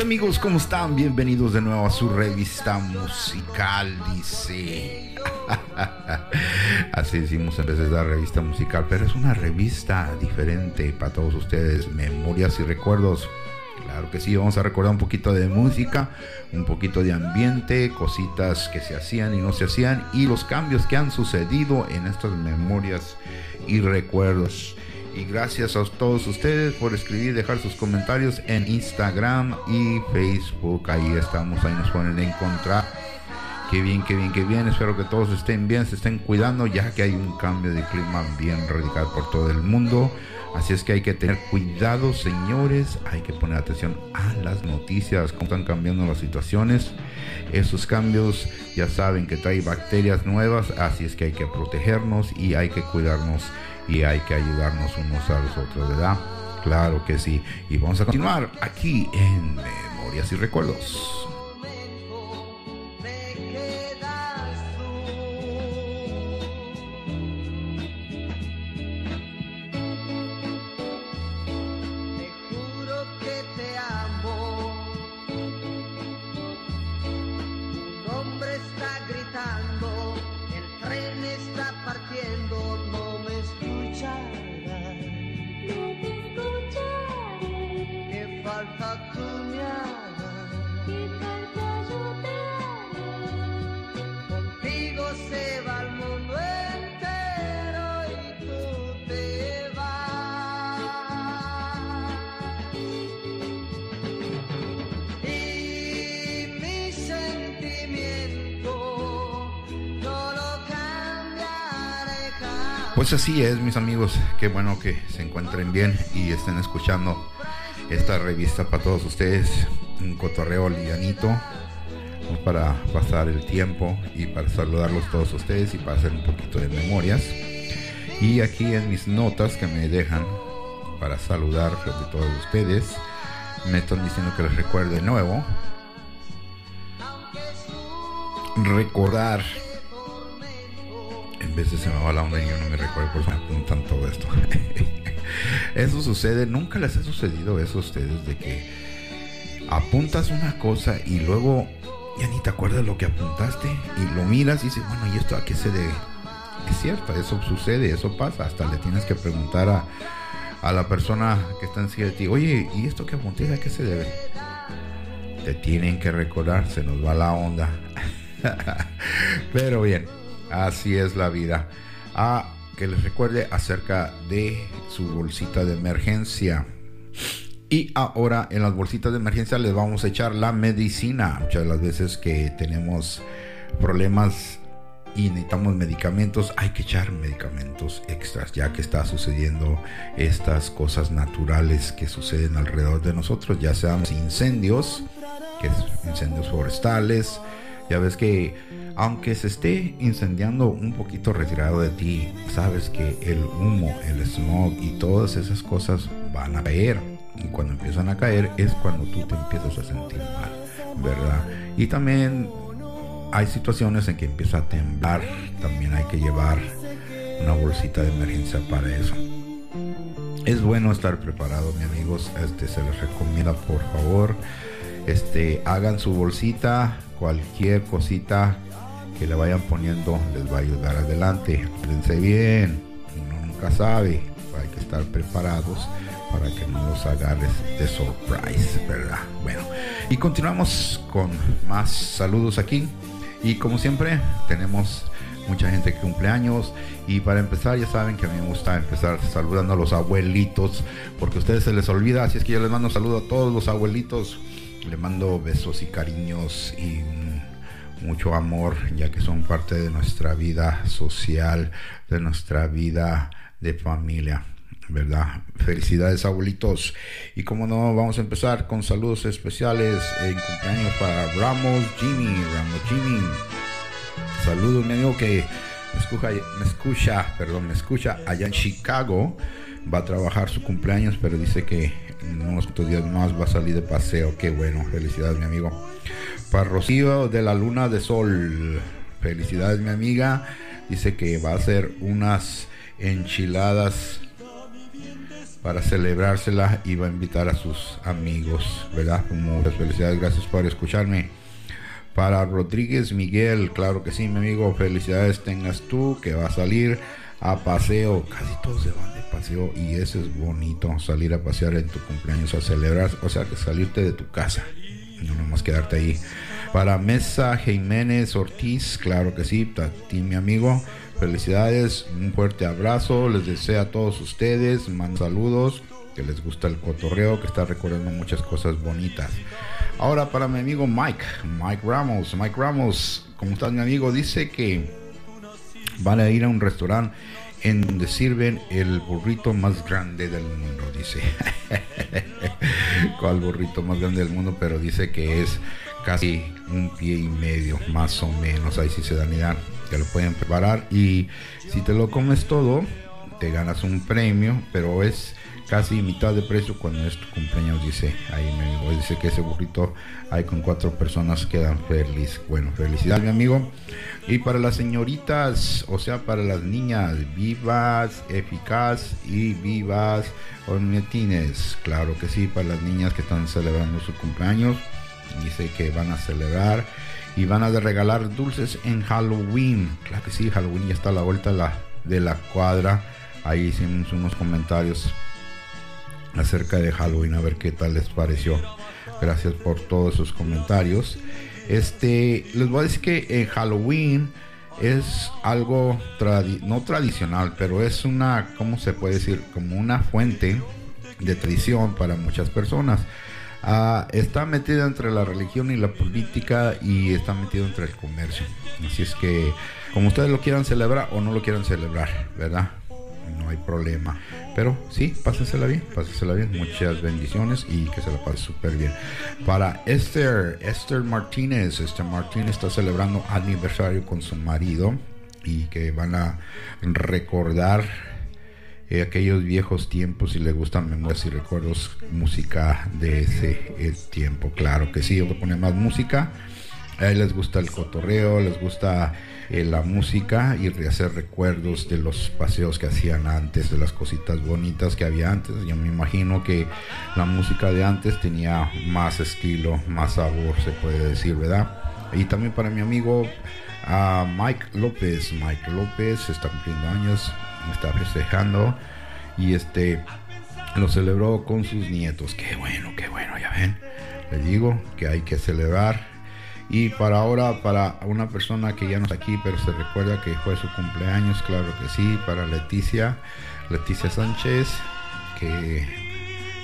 amigos, ¿cómo están? Bienvenidos de nuevo a su revista musical, dice. Así decimos en de la revista musical, pero es una revista diferente para todos ustedes, memorias y recuerdos. Claro que sí, vamos a recordar un poquito de música, un poquito de ambiente, cositas que se hacían y no se hacían y los cambios que han sucedido en estas memorias y recuerdos. Y gracias a todos ustedes por escribir, dejar sus comentarios en Instagram y Facebook. Ahí estamos, ahí nos pueden encontrar. Qué bien, qué bien, qué bien. Espero que todos estén bien, se estén cuidando, ya que hay un cambio de clima bien radical por todo el mundo. Así es que hay que tener cuidado, señores. Hay que poner atención a las noticias, cómo están cambiando las situaciones. Esos cambios ya saben que trae bacterias nuevas, así es que hay que protegernos y hay que cuidarnos y hay que ayudarnos unos a los otros, ¿verdad? Claro que sí. Y vamos a continuar aquí en Memorias y Recuerdos. Pues así es, mis amigos. Qué bueno que se encuentren bien y estén escuchando esta revista para todos ustedes. Un cotorreo lianito para pasar el tiempo y para saludarlos todos ustedes y para hacer un poquito de memorias. Y aquí en mis notas que me dejan para saludar a todos ustedes, me están diciendo que les recuerde de nuevo. Recordar en veces se me va la onda y yo no me recuerdo por eso me apuntan todo esto. eso sucede, nunca les ha sucedido eso a ustedes de que apuntas una cosa y luego ya ni te acuerdas lo que apuntaste y lo miras y dices, bueno, ¿y esto a qué se debe? Es cierto, eso sucede, eso pasa, hasta le tienes que preguntar a, a la persona que está encima de ti, oye, ¿y esto que apunté a qué se debe? Te tienen que recordar, se nos va la onda. Pero bien, Así es la vida. A que les recuerde acerca de su bolsita de emergencia. Y ahora en las bolsitas de emergencia les vamos a echar la medicina. Muchas de las veces que tenemos problemas y necesitamos medicamentos, hay que echar medicamentos extras, ya que está sucediendo estas cosas naturales que suceden alrededor de nosotros, ya sean incendios, que incendios forestales, ya ves que aunque se esté incendiando un poquito retirado de ti, sabes que el humo, el smog y todas esas cosas van a caer. Y cuando empiezan a caer es cuando tú te empiezas a sentir mal, ¿verdad? Y también hay situaciones en que empieza a temblar, también hay que llevar una bolsita de emergencia para eso. Es bueno estar preparado, mis amigos. Este se les recomienda, por favor, este hagan su bolsita, cualquier cosita que le vayan poniendo les va a ayudar adelante. Fíjense bien, nunca sabe, hay que estar preparados para que no los agarres de surprise, ¿verdad? Bueno, y continuamos con más saludos aquí. Y como siempre, tenemos mucha gente que cumple años. Y para empezar, ya saben que a mí me gusta empezar saludando a los abuelitos, porque a ustedes se les olvida. Así es que yo les mando un saludo a todos los abuelitos. Les mando besos y cariños y mucho amor, ya que son parte de nuestra vida social, de nuestra vida de familia. ¿verdad? Felicidades abuelitos. Y como no, vamos a empezar con saludos especiales en cumpleaños para Ramos Jimmy, Ramos Jimmy. Saludos, mi amigo que me escucha, me escucha, perdón, me escucha allá en Chicago. Va a trabajar su cumpleaños, pero dice que en unos días más va a salir de paseo. Qué bueno, felicidades, mi amigo. Para Rocío de la Luna de Sol, felicidades, mi amiga. Dice que va a hacer unas enchiladas para celebrársela y va a invitar a sus amigos, ¿verdad? Muchas felicidades, gracias por escucharme. Para Rodríguez Miguel, claro que sí, mi amigo, felicidades tengas tú que va a salir a paseo. Casi todos se van paseo y eso es bonito, salir a pasear en tu cumpleaños, a celebrar, o sea, que salirte de tu casa, no nomás quedarte ahí. Para Mesa Jiménez Ortiz, claro que sí, a ti mi amigo, felicidades, un fuerte abrazo, les deseo a todos ustedes, mando saludos, que les gusta el cotorreo, que está recordando muchas cosas bonitas. Ahora para mi amigo Mike, Mike Ramos. Mike Ramos, ¿cómo estás mi amigo? Dice que van a ir a un restaurante en donde sirven el burrito más grande del mundo, dice. ¿Cuál burrito más grande del mundo? Pero dice que es casi un pie y medio, más o menos. Ahí sí se dan idea, que lo pueden preparar. Y si te lo comes todo, te ganas un premio, pero es casi mitad de precio cuando es tu cumpleaños, dice ahí mi amigo. Dice que ese burrito hay con cuatro personas quedan feliz. Bueno, felicidad mi amigo. Y para las señoritas, o sea, para las niñas, vivas, eficaz y vivas ornetines. Claro que sí, para las niñas que están celebrando su cumpleaños. Dice que van a celebrar y van a regalar dulces en Halloween. Claro que sí, Halloween ya está a la vuelta de la, de la cuadra. Ahí hicimos unos comentarios acerca de Halloween, a ver qué tal les pareció. Gracias por todos sus comentarios. Este, les voy a decir que en Halloween es algo no tradicional, pero es una, ¿cómo se puede decir? Como una fuente de tradición para muchas personas. Ah, está metido entre la religión y la política y está metido entre el comercio. Así es que, como ustedes lo quieran celebrar o no lo quieran celebrar, ¿verdad? No hay problema. Pero sí, pásensela bien, pásensela bien. Muchas bendiciones y que se la pase súper bien. Para Esther, Esther Martínez, Esther Martínez está celebrando aniversario con su marido y que van a recordar eh, aquellos viejos tiempos y le gustan memorias y recuerdos música de ese eh, tiempo. Claro que sí, yo pone más música. A él les gusta el cotorreo, les gusta eh, la música y rehacer recuerdos de los paseos que hacían antes, de las cositas bonitas que había antes. Yo me imagino que la música de antes tenía más estilo, más sabor, se puede decir, ¿verdad? Y también para mi amigo Mike López. Mike López está cumpliendo años, está festejando y este lo celebró con sus nietos. Qué bueno, qué bueno, ya ven. Les digo que hay que celebrar y para ahora, para una persona que ya no está aquí, pero se recuerda que fue su cumpleaños, claro que sí, para Leticia, Leticia Sánchez, que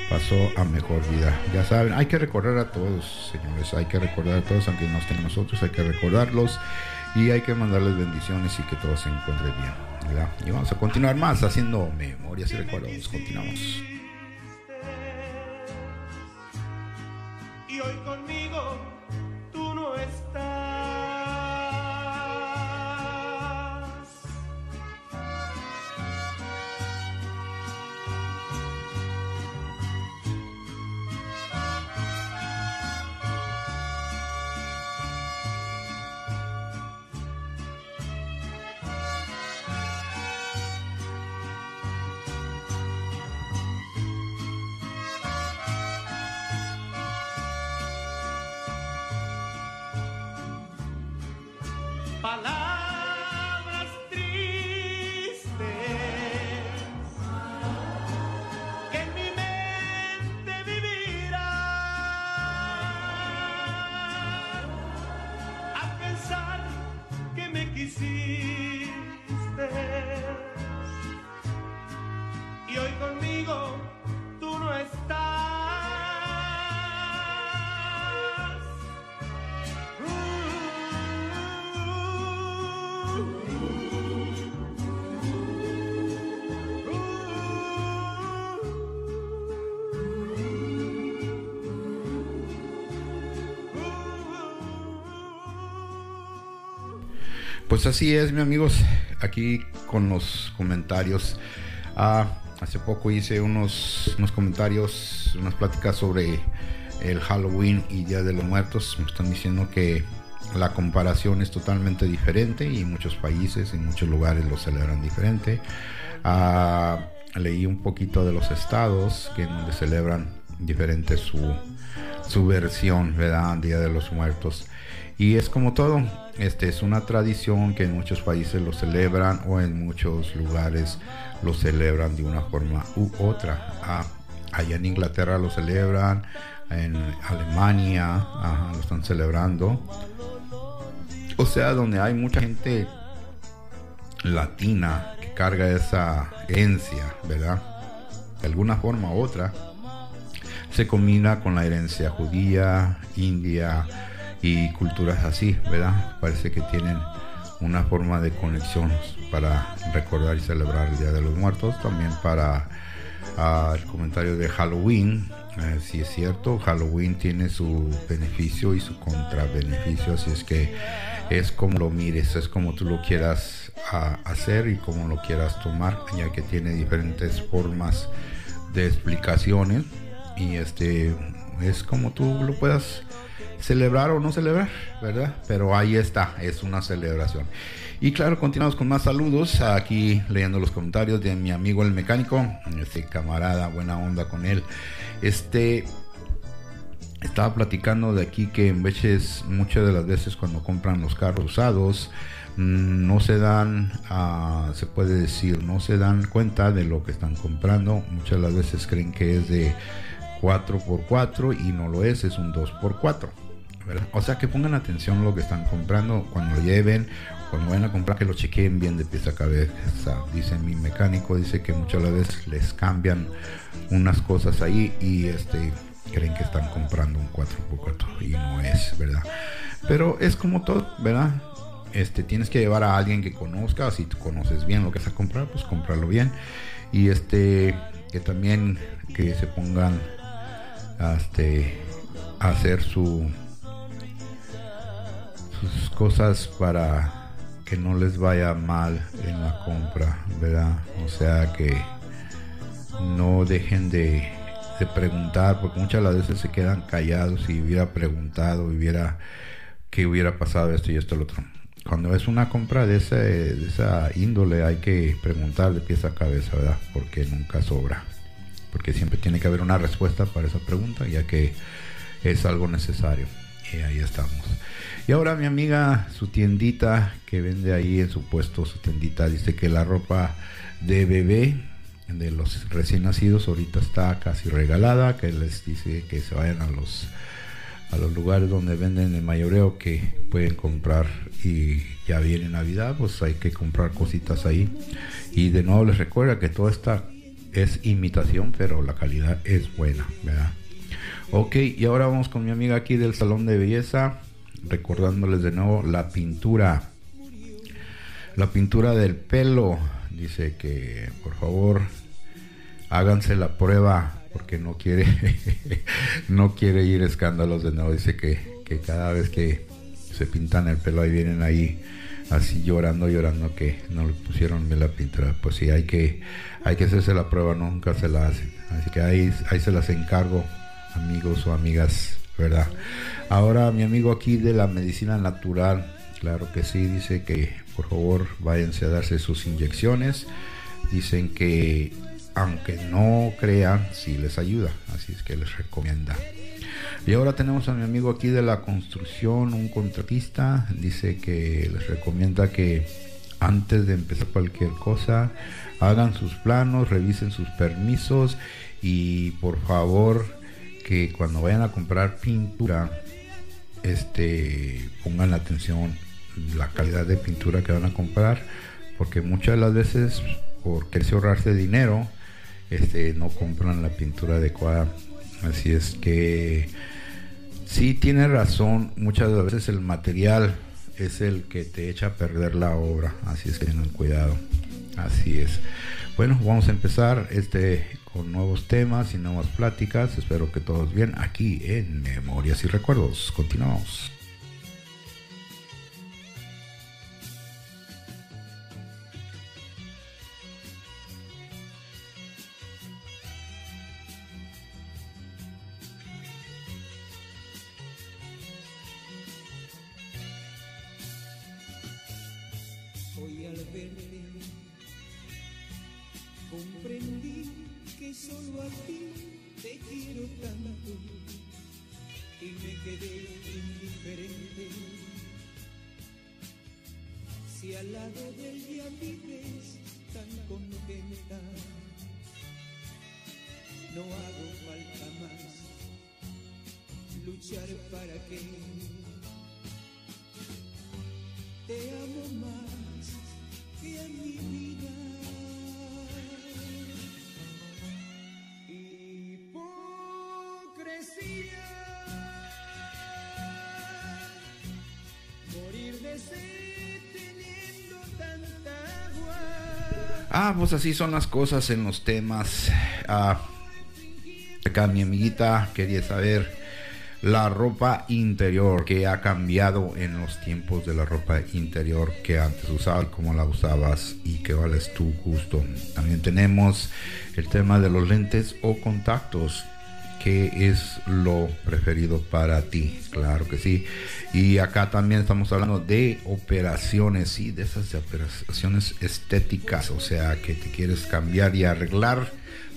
pasó a mejor vida. Ya saben, hay que recordar a todos, señores, hay que recordar a todos, aunque no estén nosotros, hay que recordarlos y hay que mandarles bendiciones y que todo se encuentre bien. Y vamos a continuar más haciendo memorias y recuerdos. Continuamos. Y hoy conmigo Pues así es, mi amigos, aquí con los comentarios. Ah, hace poco hice unos, unos comentarios, unas pláticas sobre el Halloween y Día de los Muertos. Me están diciendo que la comparación es totalmente diferente y muchos países, en muchos lugares lo celebran diferente. Ah, leí un poquito de los estados que donde celebran diferente su, su versión, ¿verdad? Día de los Muertos. Y es como todo, este es una tradición que en muchos países lo celebran o en muchos lugares lo celebran de una forma u otra. Ah, allá en Inglaterra lo celebran, en Alemania lo están celebrando. O sea, donde hay mucha gente latina que carga esa herencia, ¿verdad? De alguna forma u otra, se combina con la herencia judía, india, y culturas así, ¿verdad? Parece que tienen una forma de conexión para recordar y celebrar el Día de los Muertos, también para ah, el comentario de Halloween, eh, si es cierto, Halloween tiene su beneficio y su contrabeneficio, así es que es como lo mires, es como tú lo quieras ah, hacer y como lo quieras tomar, ya que tiene diferentes formas de explicaciones y este es como tú lo puedas celebrar o no celebrar, ¿verdad? Pero ahí está, es una celebración. Y claro, continuamos con más saludos. Aquí leyendo los comentarios de mi amigo el mecánico, este camarada, buena onda con él. Este estaba platicando de aquí que en veces, muchas de las veces cuando compran los carros usados, mm, no se dan, ah, se puede decir, no se dan cuenta de lo que están comprando. Muchas de las veces creen que es de 4x4 y no lo es, es un 2x4. O sea que pongan atención lo que están comprando cuando lo lleven, cuando vayan a comprar que lo chequeen bien de pieza a cabeza. Dice mi mecánico, dice que muchas veces les cambian unas cosas ahí y este creen que están comprando un 4x4 y no es, ¿verdad? Pero es como todo, ¿verdad? Este, tienes que llevar a alguien que conozca, si tú conoces bien lo que vas a comprar, pues comprarlo bien. Y este, que también que se pongan este, a hacer su sus cosas para que no les vaya mal en la compra, ¿verdad? O sea que no dejen de, preguntar, porque muchas veces se quedan callados y hubiera preguntado, hubiera qué hubiera pasado esto y esto y otro. Cuando es una compra de, ese, de esa índole hay que preguntar de pieza a cabeza, ¿verdad? Porque nunca sobra. Porque siempre tiene que haber una respuesta para esa pregunta, ya que es algo necesario. Y ahí estamos. Y ahora mi amiga, su tiendita que vende ahí en su puesto, su tiendita, dice que la ropa de bebé de los recién nacidos ahorita está casi regalada, que les dice que se vayan a los a los lugares donde venden el mayoreo que pueden comprar y ya viene Navidad, pues hay que comprar cositas ahí. Y de nuevo les recuerda que toda esta es imitación, pero la calidad es buena, ¿verdad? Ok, y ahora vamos con mi amiga aquí del salón de belleza recordándoles de nuevo la pintura. La pintura del pelo. Dice que por favor háganse la prueba porque no quiere no quiere ir escándalos de nuevo. Dice que, que cada vez que se pintan el pelo ahí vienen ahí así llorando, llorando que no le pusieron bien la pintura. Pues sí, hay que, hay que hacerse la prueba, nunca se la hacen. Así que ahí, ahí se las encargo, amigos o amigas, ¿verdad? Ahora mi amigo aquí de la medicina natural, claro que sí, dice que por favor váyanse a darse sus inyecciones. Dicen que aunque no crean, sí les ayuda, así es que les recomienda. Y ahora tenemos a mi amigo aquí de la construcción, un contratista, dice que les recomienda que antes de empezar cualquier cosa, hagan sus planos, revisen sus permisos y por favor que cuando vayan a comprar pintura, este, pongan la atención la calidad de pintura que van a comprar, porque muchas de las veces por quererse ahorrarse dinero, este, no compran la pintura adecuada. Así es que sí tiene razón, muchas veces el material es el que te echa a perder la obra, así es que tengan cuidado. Así es. Bueno, vamos a empezar este con nuevos temas y nuevas pláticas. Espero que todos bien aquí en Memorias y Recuerdos. Continuamos. Pues así son las cosas en los temas. Ah, acá mi amiguita quería saber la ropa interior que ha cambiado en los tiempos de la ropa interior que antes usabas, cómo la usabas y qué vale es tu gusto. También tenemos el tema de los lentes o contactos qué es lo preferido para ti. Claro que sí. Y acá también estamos hablando de operaciones, sí, de esas operaciones estéticas, o sea, que te quieres cambiar y arreglar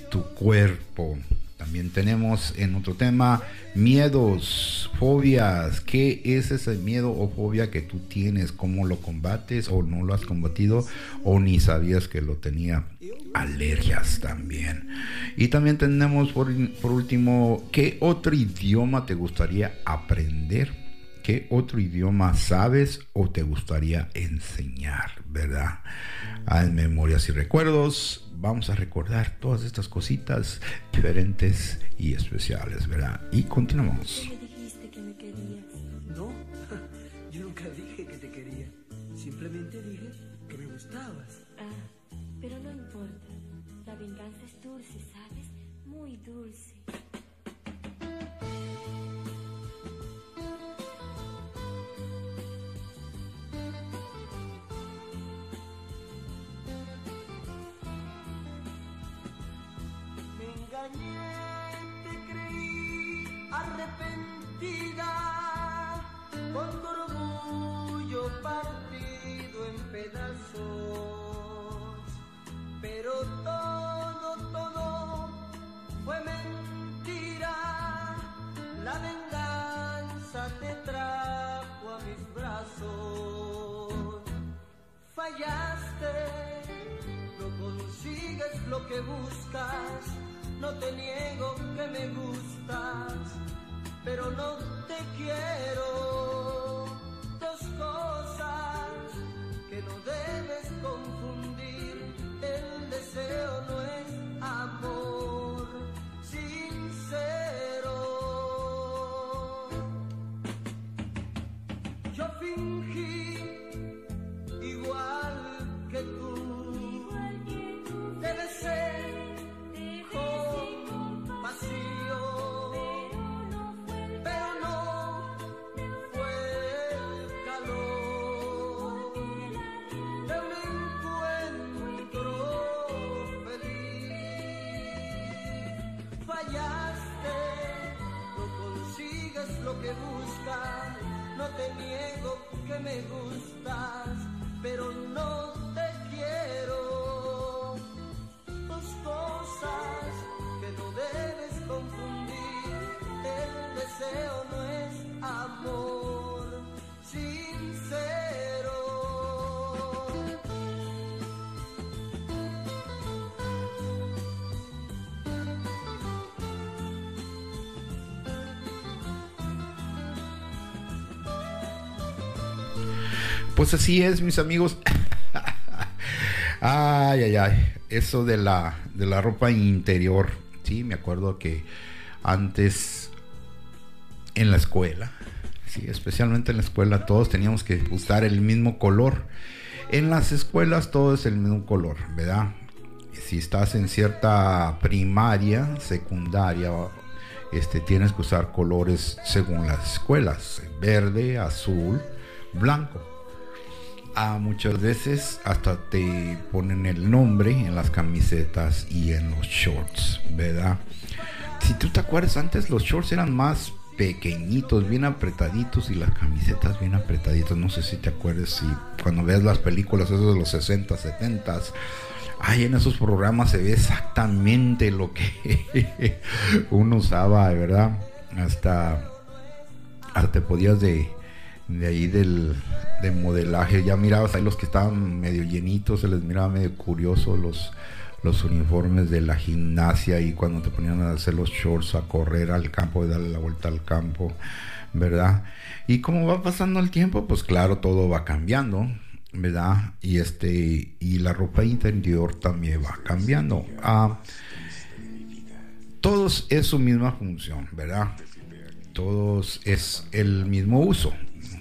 tu cuerpo. También tenemos en otro tema miedos, fobias. ¿Qué es ese miedo o fobia que tú tienes? ¿Cómo lo combates o no lo has combatido o ni sabías que lo tenía? Alergias también. Y también tenemos por, por último, ¿qué otro idioma te gustaría aprender? ¿Qué otro idioma sabes o te gustaría enseñar? ¿Verdad? Ah, en memorias y recuerdos, vamos a recordar todas estas cositas diferentes y especiales, ¿verdad? Y continuamos. Pedazos. Pero todo, todo fue mentira. La venganza te trajo a mis brazos. Fallaste no consigues lo que buscas, no te niego que me gustas, pero no te quiero. Dos cosas te niego que me gustas, pero no te quiero dos cosas que no debes confundir. El deseo no es amor Pues así es, mis amigos. ay, ay, ay. Eso de la, de la ropa interior. Sí, me acuerdo que antes en la escuela, sí, especialmente en la escuela, todos teníamos que usar el mismo color. En las escuelas todo es el mismo color, ¿verdad? Si estás en cierta primaria, secundaria, este, tienes que usar colores según las escuelas, verde, azul, blanco. A muchas veces hasta te ponen el nombre en las camisetas y en los shorts, ¿verdad? Si tú te acuerdas, antes los shorts eran más pequeñitos, bien apretaditos y las camisetas bien apretaditas. No sé si te acuerdas, si cuando ves las películas esos de los 60, 70, ay, en esos programas se ve exactamente lo que uno usaba, ¿verdad? Hasta, hasta te podías de, de ahí del de modelaje, ya mirabas ahí los que estaban medio llenitos, se les miraba medio curioso los los uniformes de la gimnasia y cuando te ponían a hacer los shorts a correr al campo y darle la vuelta al campo, ¿verdad? Y como va pasando el tiempo, pues claro, todo va cambiando, ¿verdad? Y este y la ropa interior también va cambiando. Ah, todos es su misma función, ¿verdad? Todos es el mismo uso.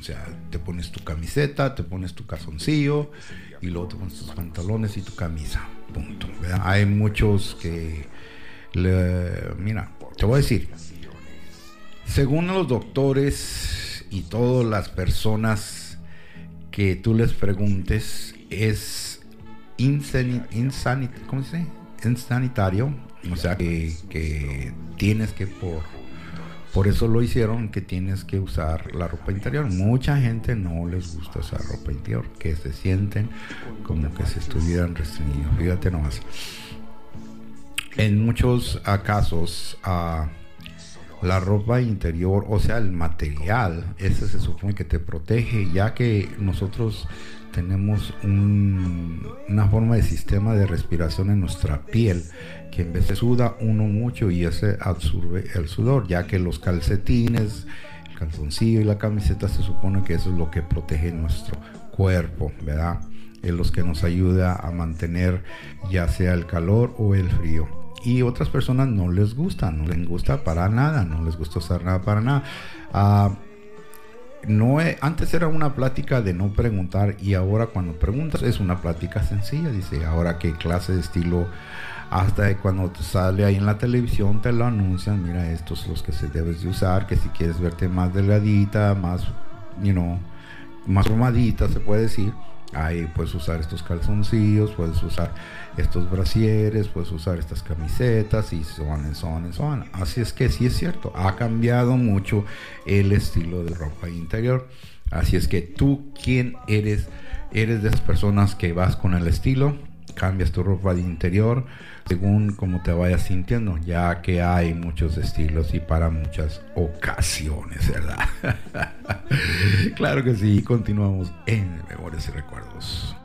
O sea, te pones tu camiseta, te pones tu calzoncillo y luego te pones tus pantalones y tu camisa. Punto. Hay muchos que, mira, te voy a decir, según los doctores y todas las personas que tú les preguntes, es insanitario, o sea que, que tienes que por por eso lo hicieron que tienes que usar la ropa interior. Mucha gente no les gusta usar ropa interior, que se sienten como que se estuvieran restringidos. Fíjate nomás. En muchos casos, uh, la ropa interior, o sea, el material, ese se supone que te protege, ya que nosotros tenemos una forma de sistema de respiración en nuestra piel que en vez de suda uno mucho y ese absorbe el sudor, ya que los calcetines, el calzoncillo y la camiseta se supone que eso es lo que protege nuestro cuerpo, ¿verdad? Es los que nos ayuda a mantener ya sea el calor o el frío. Y otras personas no les gusta, no les gusta para nada, no les gusta usar nada para nada. Ah, no antes era una plática de no preguntar y ahora cuando preguntas es una plática sencilla. Dice, ahora qué clase de estilo hasta cuando sale ahí en la televisión te lo anuncian, mira, estos son los que se debes de usar, que si quieres verte más delgadita, más, you know, más formadita se puede decir, ahí puedes usar estos calzoncillos, puedes usar estos brasieres, puedes usar estas camisetas y son, y son. Así es que sí es cierto, ha cambiado mucho el estilo de ropa interior. Así es que tú, ¿quién eres? Eres de esas personas que vas con el estilo, cambias tu ropa de interior, según como te vayas sintiendo, ya que hay muchos estilos y para muchas ocasiones, ¿verdad? claro que sí, continuamos en Memorias y Recuerdos.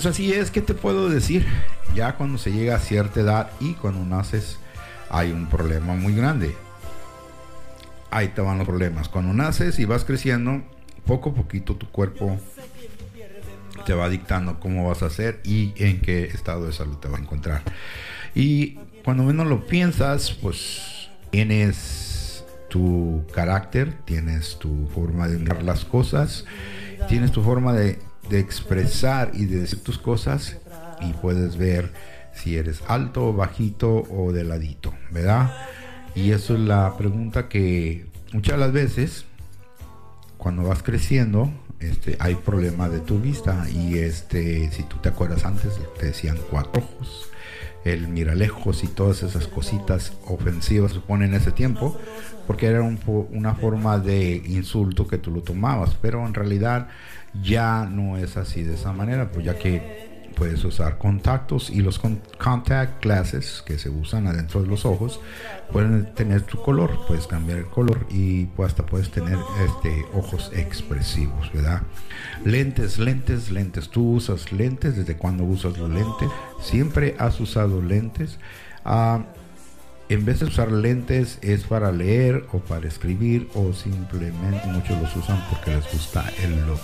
Pues así es, ¿qué te puedo decir? Ya cuando se llega a cierta edad y cuando naces hay un problema muy grande. Ahí te van los problemas. Cuando naces y vas creciendo, poco a poquito tu cuerpo te va dictando cómo vas a hacer y en qué estado de salud te va a encontrar. Y cuando menos lo piensas, pues tienes tu carácter, tienes tu forma de ver las cosas, tienes tu forma de, de expresar y de decir tus cosas y puedes ver si eres alto, bajito o de ladito, ¿verdad? Y eso es la pregunta que muchas de las veces cuando vas creciendo este, hay problema de tu vista y este, si tú te acuerdas antes te decían cuatro ojos, el miralejos y todas esas cositas ofensivas se ponen en ese tiempo porque era una forma de insulto que tú lo tomabas, pero en realidad ya no es así de esa manera, pues ya que puedes usar contactos y los contact glasses que se usan adentro de los ojos pueden tener tu color, puedes cambiar el color y hasta puedes tener este ojos expresivos, ¿verdad? Lentes, lentes, lentes. Tú usas lentes desde cuando usas los lentes. Siempre has usado lentes. Ah, en vez de usar lentes es para leer o para escribir o simplemente muchos los usan porque les gusta el look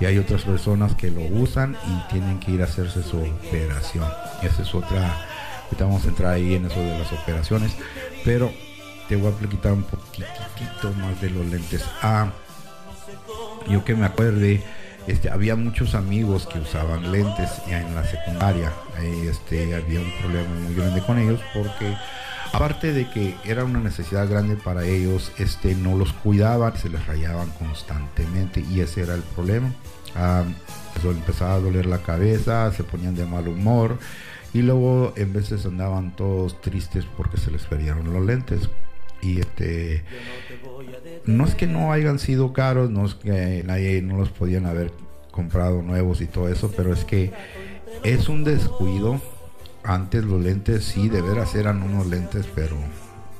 y hay otras personas que lo usan y tienen que ir a hacerse su operación. Esa es otra, ahorita vamos a entrar ahí en eso de las operaciones, pero te voy a quitar un poquitito más de los lentes. Ah, yo que me acuerde, este, había muchos amigos que usaban lentes en la secundaria. Este, había un problema muy grande con ellos porque aparte de que era una necesidad grande para ellos, este, no los cuidaban, se les rayaban constantemente y ese era el problema. Ah, empezaba a doler la cabeza, se ponían de mal humor y luego en veces andaban todos tristes porque se les perdieron los lentes. Y este, no es que no hayan sido caros, no es que nadie no los podían haber comprado nuevos y todo eso, pero es que es un descuido antes los lentes sí, de veras eran unos lentes, pero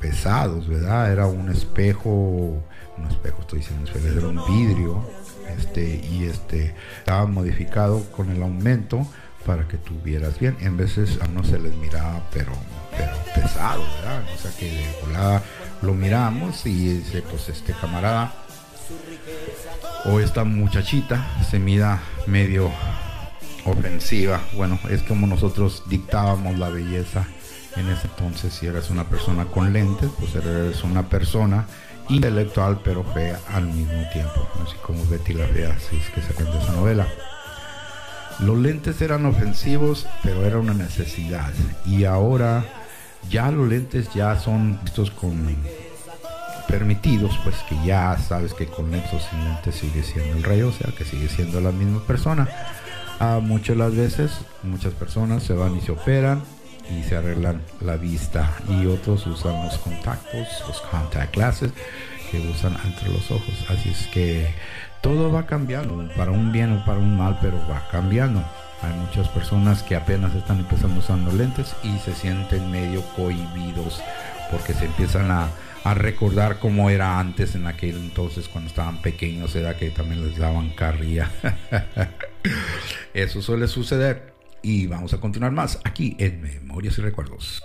pesados, ¿verdad? Era un espejo, un espejo, estoy diciendo, era un vidrio, este, y este, estaba modificado con el aumento para que tuvieras bien. En veces a uno se les miraba, pero, pero pesado, ¿verdad? O sea que de lo miramos y dice, pues este camarada o esta muchachita se mira medio ofensiva. Bueno, es como nosotros dictábamos la belleza en ese entonces. Si eres una persona con lentes, pues eres una persona intelectual pero fea al mismo tiempo. Así como Betty la Fea, así es que se cuenta esa novela. Los lentes eran ofensivos, pero era una necesidad. Y ahora ya los lentes ya son estos con permitidos, pues que ya sabes que con lentes o sin lentes sigue siendo el rey, o sea que sigue siendo la misma persona muchas las veces muchas personas se van y se operan y se arreglan la vista y otros usan los contactos, los contact glasses que usan entre los ojos. Así es que todo va cambiando, para un bien o para un mal, pero va cambiando. Hay muchas personas que apenas están empezando usando lentes y se sienten medio cohibidos porque se empiezan a, a recordar cómo era antes en aquel entonces cuando estaban pequeños, era que también les daban carrilla. Eso suele suceder. Y vamos a continuar más aquí en Memorias y Recuerdos.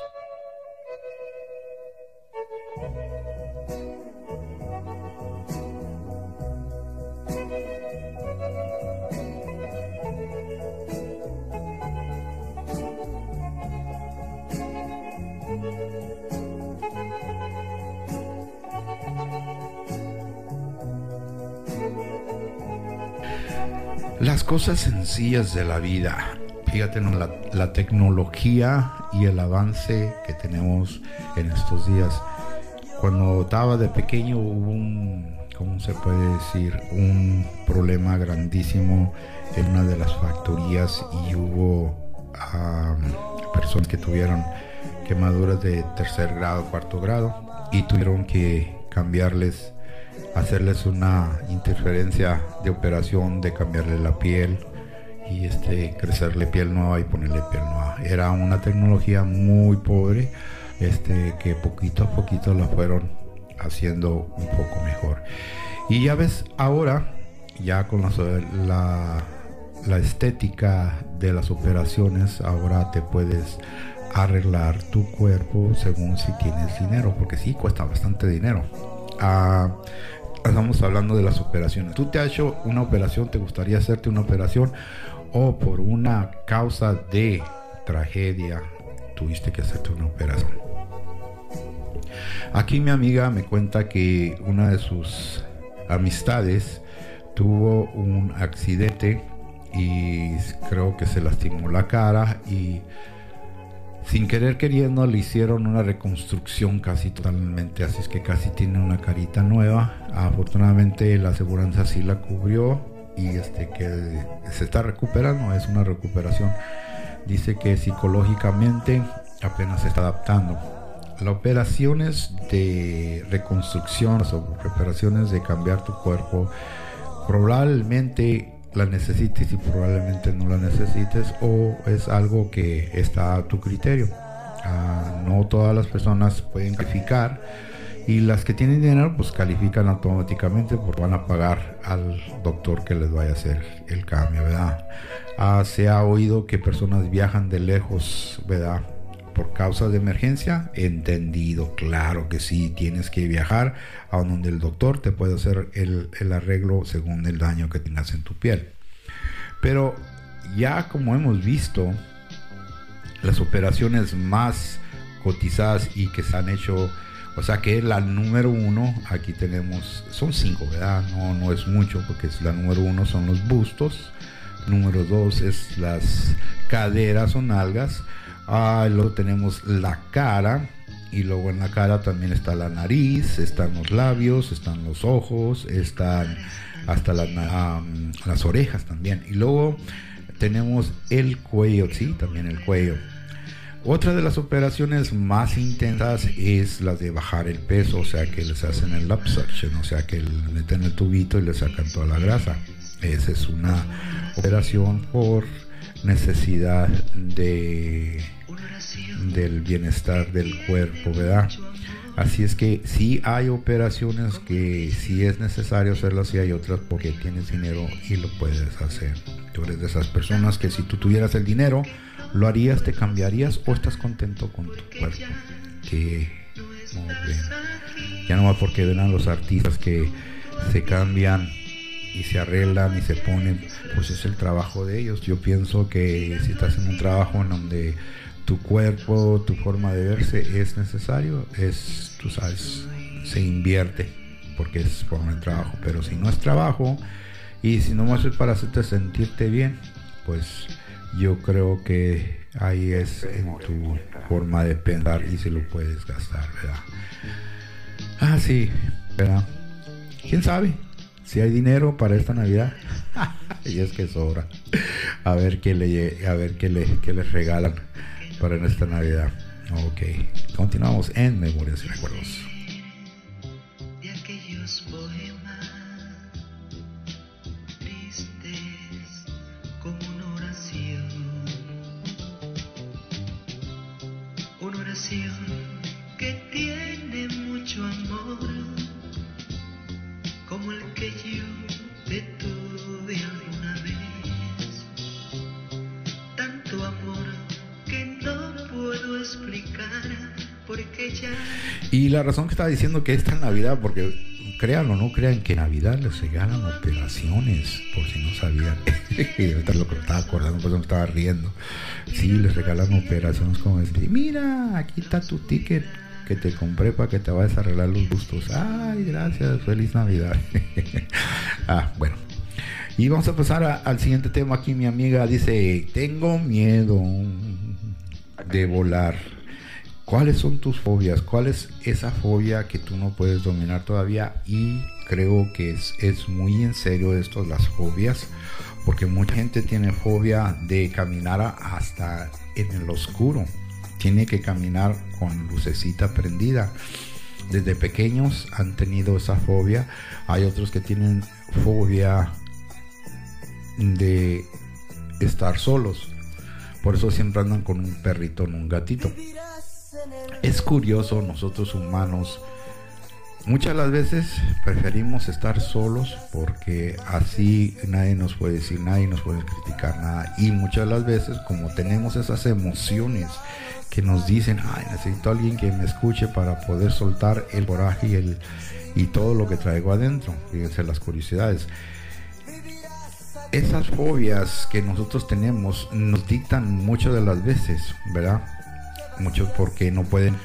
Cosas sencillas de la vida. Fíjate en la, tecnología y el avance que tenemos en estos días. Cuando estaba de pequeño hubo un, ¿cómo se puede decir? Un problema grandísimo en una de las factorías y hubo personas que tuvieron quemaduras de tercer grado, cuarto grado y tuvieron que cambiarles hacerles una interferencia de operación de cambiarle la piel y este crecerle piel nueva y ponerle piel nueva. Era una tecnología muy pobre, este que poquito a poquito la fueron haciendo un poco mejor. Y ya ves, ahora ya con la, la estética de las operaciones, ahora te puedes arreglar tu cuerpo según si tienes dinero, porque sí cuesta bastante dinero. Estamos hablando de las operaciones. Tú te has hecho una operación, te gustaría hacerte una operación o por una causa de tragedia tuviste que hacerte una operación. Aquí mi amiga me cuenta que una de sus amistades tuvo un accidente y creo que se lastimó la cara y sin querer queriendo le hicieron una reconstrucción casi totalmente, así es que casi tiene una carita nueva. Afortunadamente la aseguranza sí la cubrió y este que se está recuperando, es una recuperación. Dice que psicológicamente apenas se está adaptando. Las operaciones de reconstrucción o operaciones de cambiar tu cuerpo probablemente la necesites y probablemente no la necesites o es algo que está a tu criterio. Ah, no todas las personas pueden calificar y las que tienen dinero pues califican automáticamente porque van a pagar al doctor que les vaya a hacer el cambio, ¿verdad? Ah, se ha oído que personas viajan de lejos, ¿verdad? Por causa de emergencia, entendido, claro que sí, tienes que viajar a donde el doctor te puede hacer el, arreglo según el daño que tengas en tu piel. Pero ya como hemos visto, las operaciones más cotizadas y que se han hecho, o sea que la número uno, aquí tenemos, son cinco, ¿verdad? No, no es mucho porque es la número uno son los bustos, número dos es las caderas o nalgas, Ah, luego tenemos la cara. Y luego en la cara también está la nariz, están los labios, están los ojos, están hasta las orejas también. Y luego tenemos el cuello, sí, también el cuello. Otra de las operaciones más intensas es la de bajar el peso, o sea que les hacen el suction, o sea que le meten el tubito y le sacan toda la grasa. Esa es una operación por necesidad de del bienestar del cuerpo, ¿verdad? Así es que si hay operaciones que si es necesario hacerlas y hay otras porque tienes dinero y lo puedes hacer. Tú eres de esas personas que si tú tuvieras el dinero, lo harías, te cambiarías o estás contento con tu cuerpo. Que Ya no va porque a los artistas que se cambian y se arreglan y se ponen, pues es el trabajo de ellos. Yo pienso que si estás en un trabajo en donde tu cuerpo, tu forma de verse es necesario, es, tú sabes, se invierte porque es por el trabajo. Pero si no es trabajo y si no más es para hacerte sentirte bien, pues yo creo que ahí es en tu forma de pensar y si lo puedes gastar, ¿verdad? Ah, sí, ¿verdad? ¿Quién sabe? Si hay dinero para esta Navidad, y es que sobra. A ver qué le, a ver qué le, qué regalan para esta Navidad. Ok, continuamos en Memorias y Recuerdos. Y la razón que estaba diciendo que esta Navidad, porque créanlo o no crean que Navidad les regalan operaciones, por si no sabían. ahorita lo que estaba acordando, pues me estaba riendo. Sí, les regalan operaciones como decir, mira, aquí está tu ticket que te compré para que te vayas a arreglar los gustos. Ay, gracias, feliz Navidad. ah, bueno. Y vamos a pasar al siguiente tema. Aquí mi amiga dice, tengo miedo de volar. ¿Cuáles son tus fobias? ¿Cuál es esa fobia que tú no puedes dominar todavía? Y creo que es, es muy en serio esto, las fobias, porque mucha gente tiene fobia de caminar hasta en el oscuro. Tiene que caminar con lucecita prendida. Desde pequeños han tenido esa fobia. Hay otros que tienen fobia de estar solos por eso siempre andan con un perrito en un gatito. Es curioso, nosotros humanos, muchas las veces preferimos estar solos porque así nadie nos puede decir, nadie nos puede criticar nada. Y muchas las veces, como tenemos esas emociones que nos dicen, ay, necesito a alguien que me escuche para poder soltar el coraje y, el, y todo lo que traigo adentro. Fíjense las curiosidades esas fobias que nosotros tenemos nos dictan muchas de las veces, ¿verdad? Muchos porque no pueden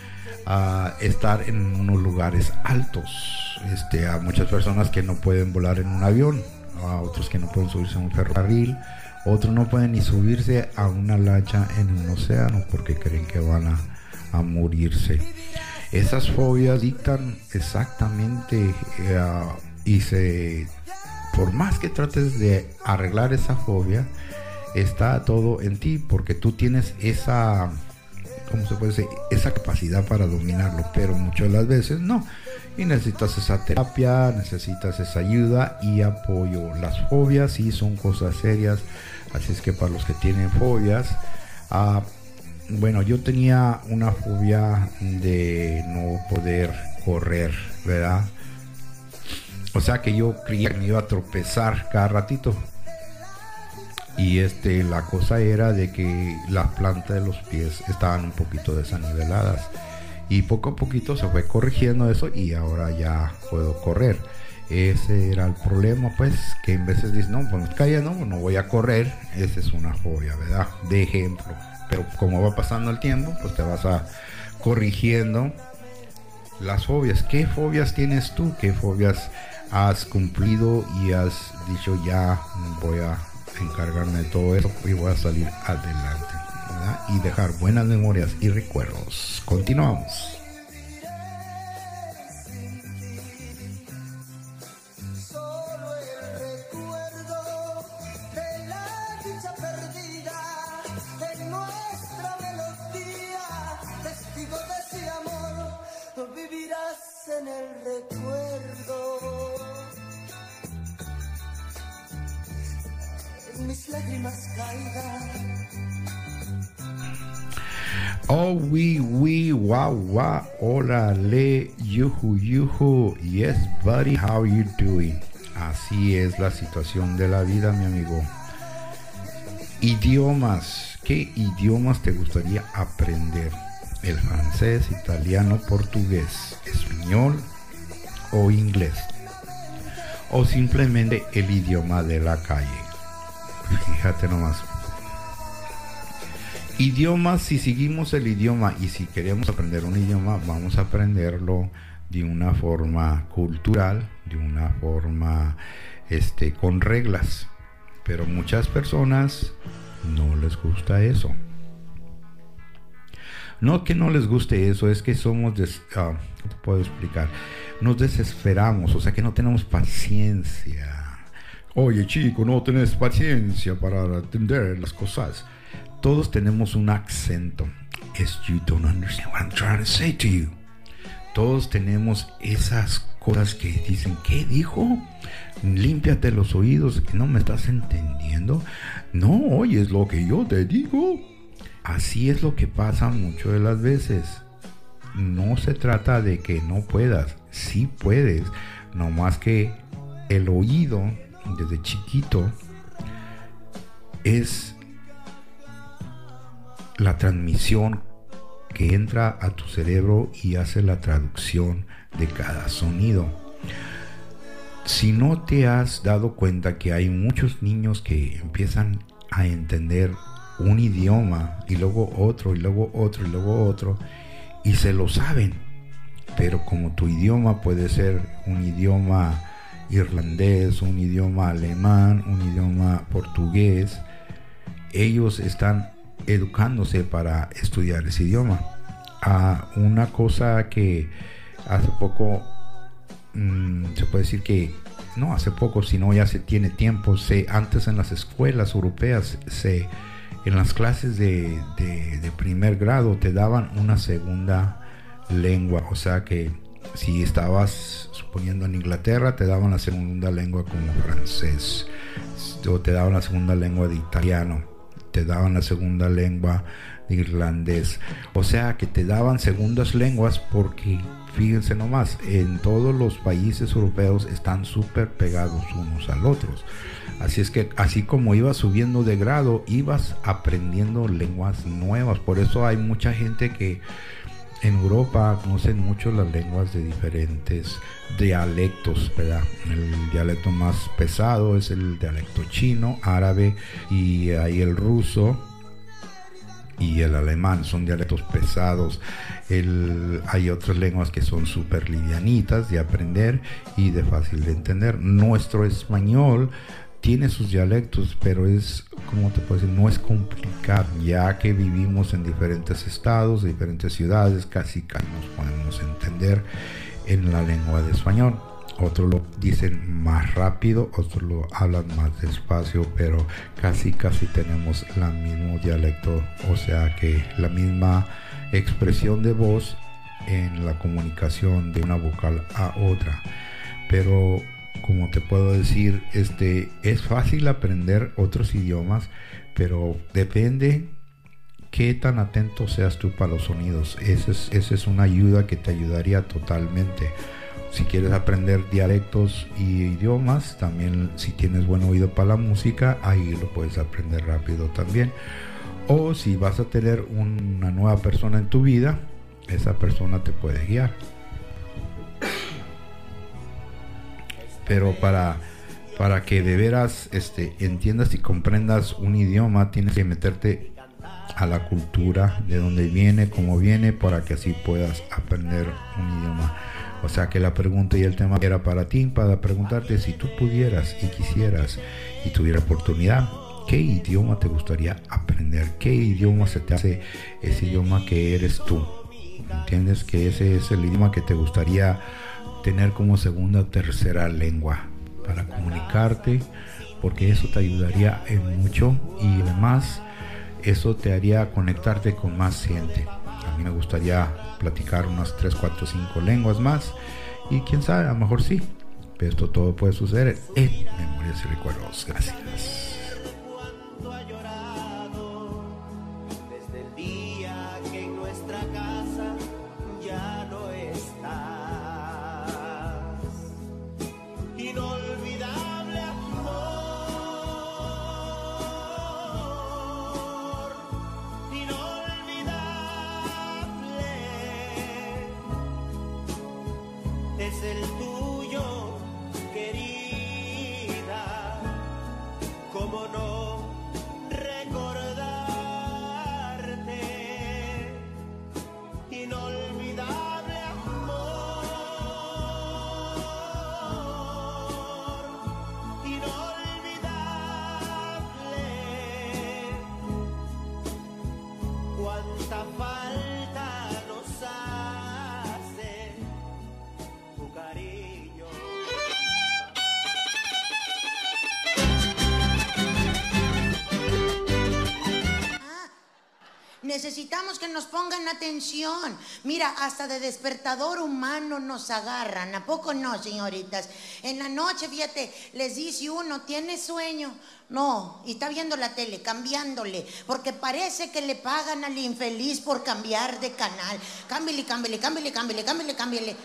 ah, estar en unos lugares altos. Este, a muchas personas que no pueden volar en un avión, a otros que no pueden subirse a un ferrocarril, otros no pueden ni subirse a una lancha en un océano porque creen que van a, morirse. Esas fobias dictan exactamente eh, y se por más que trates de arreglar esa fobia, está todo en ti porque tú tienes esa, ¿cómo se puede decir? Esa capacidad para dominarlo, pero muchas de las veces no. Y necesitas esa terapia, necesitas esa ayuda y apoyo. Las fobias sí son cosas serias, así es que para los que tienen fobias, ah, bueno, yo tenía una fobia de no poder correr, ¿verdad? O sea que yo creía que me iba a tropezar cada ratito. Y este, la cosa era de que las plantas de los pies estaban un poquito desaniveladas. Y poco a poquito se fue corrigiendo eso y ahora ya puedo correr. Ese era el problema, pues, que en veces dices, no, pues calla, no, no voy a correr. Esa es una fobia, ¿verdad? De ejemplo. Pero como va pasando el tiempo, pues te vas a corrigiendo las fobias. ¿Qué fobias tienes tú? ¿Qué fobias has cumplido y has dicho ya voy a encargarme de todo eso y voy a salir adelante y dejar buenas memorias y recuerdos. Continuamos. Hola, le, yuhu, yuhu. Yes, buddy, how you doing? Así es la situación de la vida, mi amigo. Idiomas. ¿Qué idiomas te gustaría aprender? ¿El francés, italiano, portugués, español o inglés? ¿O simplemente el idioma de la calle? Fíjate nomás. Idiomas, si seguimos el idioma y si queremos aprender un idioma, vamos a aprenderlo de una forma cultural, de una forma este, con reglas. Pero muchas personas no les gusta eso. No que no les guste eso, es que somos, des, ah, puedo explicar, nos desesperamos, o sea que no tenemos paciencia. Oye chico, no tenés paciencia para entender las cosas todos tenemos un acento. Es you don't understand what I'm trying to say to you. Todos tenemos esas cosas que dicen, ¿qué dijo? Límpiate los oídos, que no me estás entendiendo. No oyes lo que yo te digo. Así es lo que pasa mucho de las veces. No se trata de que no puedas, sí puedes, no más que el oído desde chiquito es la transmisión que entra a tu cerebro y hace la traducción de cada sonido. Si no te has dado cuenta que hay muchos niños que empiezan a entender un idioma y luego otro y luego otro y luego otro y se lo saben, pero como tu idioma puede ser un idioma irlandés, un idioma alemán, un idioma portugués, ellos están educándose para estudiar ese idioma. una cosa que hace poco mm, se puede decir que no hace poco, sino ya se tiene tiempo. Se, antes en las escuelas europeas, se, en las clases de, de, primer grado te daban una segunda lengua. O sea que si estabas suponiendo en Inglaterra, te daban la segunda lengua como francés. O te daban la segunda lengua de italiano te daban la segunda lengua irlandés. O sea que te daban segundas lenguas porque, fíjense nomás, en todos los países europeos están súper pegados unos al otros. Así es que así como ibas subiendo de grado, ibas aprendiendo lenguas nuevas. Por eso hay mucha gente que en Europa conocen mucho las lenguas de diferentes dialectos, ¿verdad? El dialecto más pesado es el dialecto chino, árabe y ahí el ruso y el alemán son dialectos pesados. El, hay otras lenguas que son súper livianitas de aprender y de fácil de entender. Nuestro español tiene sus dialectos, pero es, como te puedo decir? No es complicado, ya que vivimos en diferentes estados, diferentes ciudades, casi, casi nos podemos entender en la lengua de español. Otros lo dicen más rápido, otros lo hablan más despacio, pero casi casi tenemos el mismo dialecto, o sea que la misma expresión de voz en la comunicación de una vocal a otra. Pero como te puedo decir, este, es fácil aprender otros idiomas, pero depende qué tan atento seas tú para los sonidos. Esa es, esa es una ayuda que te ayudaría totalmente. Si quieres aprender dialectos y idiomas, también si tienes buen oído para la música, ahí lo puedes aprender rápido también. O si vas a tener una nueva persona en tu vida, esa persona te puede guiar. Pero para, para que de veras este, entiendas y comprendas un idioma, tienes que meterte a la cultura, de dónde viene, cómo viene, para que así puedas aprender un idioma. O sea que la pregunta y el tema era para ti, para preguntarte si tú pudieras y quisieras y tuviera oportunidad, ¿qué idioma te gustaría aprender? ¿Qué idioma se te hace ese idioma que eres tú? ¿Entiendes que ese es el idioma que te gustaría tener como segunda o tercera lengua para comunicarte, porque eso te ayudaría en mucho y además eso te haría conectarte con más gente. A mí me gustaría platicar unas 3, 4, 5 lenguas más y quién sabe, a lo mejor sí. Pero esto todo puede suceder en Memorias y Recuerdos. Gracias. Que nos pongan atención. Mira, hasta de despertador humano nos agarran. ¿A poco no, señoritas? En la noche, fíjate, les dice uno, ¿tiene sueño? No, y está viendo la tele, cambiándole, porque parece que le pagan al infeliz por cambiar de canal. Cámbiale, cámbiale, cámbiale, cámbiale, cámbiale, cámbiale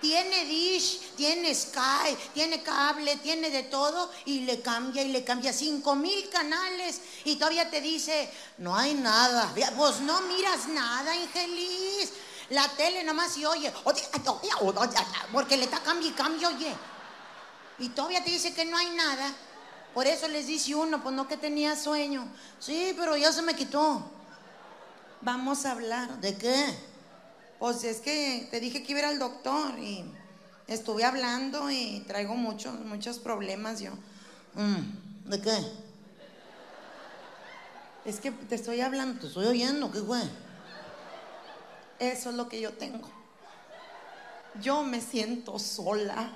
tiene dish, tiene Sky, tiene cable, tiene de todo y le cambia y le cambia cinco mil canales y todavía te dice, no hay nada. Vos no miras nada, infeliz. La tele nomás y oye, porque le está cambio y cambio, oye. Y todavía te dice que no hay nada. Por eso les dice uno, pues no que tenía sueño. Sí, pero ya se me quitó. Vamos a hablar. ¿De qué? Pues es que te dije que iba a ir al doctor y estuve hablando y traigo muchos, muchos problemas yo. Mm, ¿De qué? Es que te estoy hablando, te estoy oyendo, ¿qué fue? Eso es lo que yo tengo. Yo me siento sola.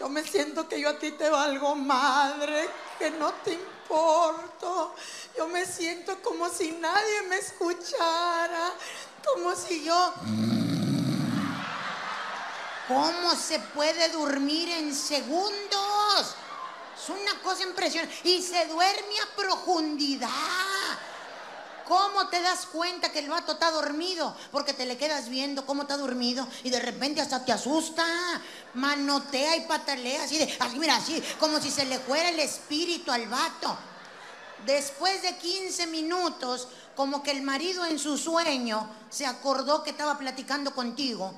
Yo me siento que yo a ti te valgo madre, que no te importo. Yo me siento como si nadie me escuchara. Como si yo... ¿Cómo se puede dormir en segundos? Es una cosa impresionante. Y se duerme a profundidad. ¿Cómo te das cuenta que el vato está dormido? Porque te le quedas viendo cómo está dormido y de repente hasta te asusta, manotea y patalea así de, así mira, así, como si se le fuera el espíritu al vato. Después de 15 minutos, como que el marido en su sueño se acordó que estaba platicando contigo,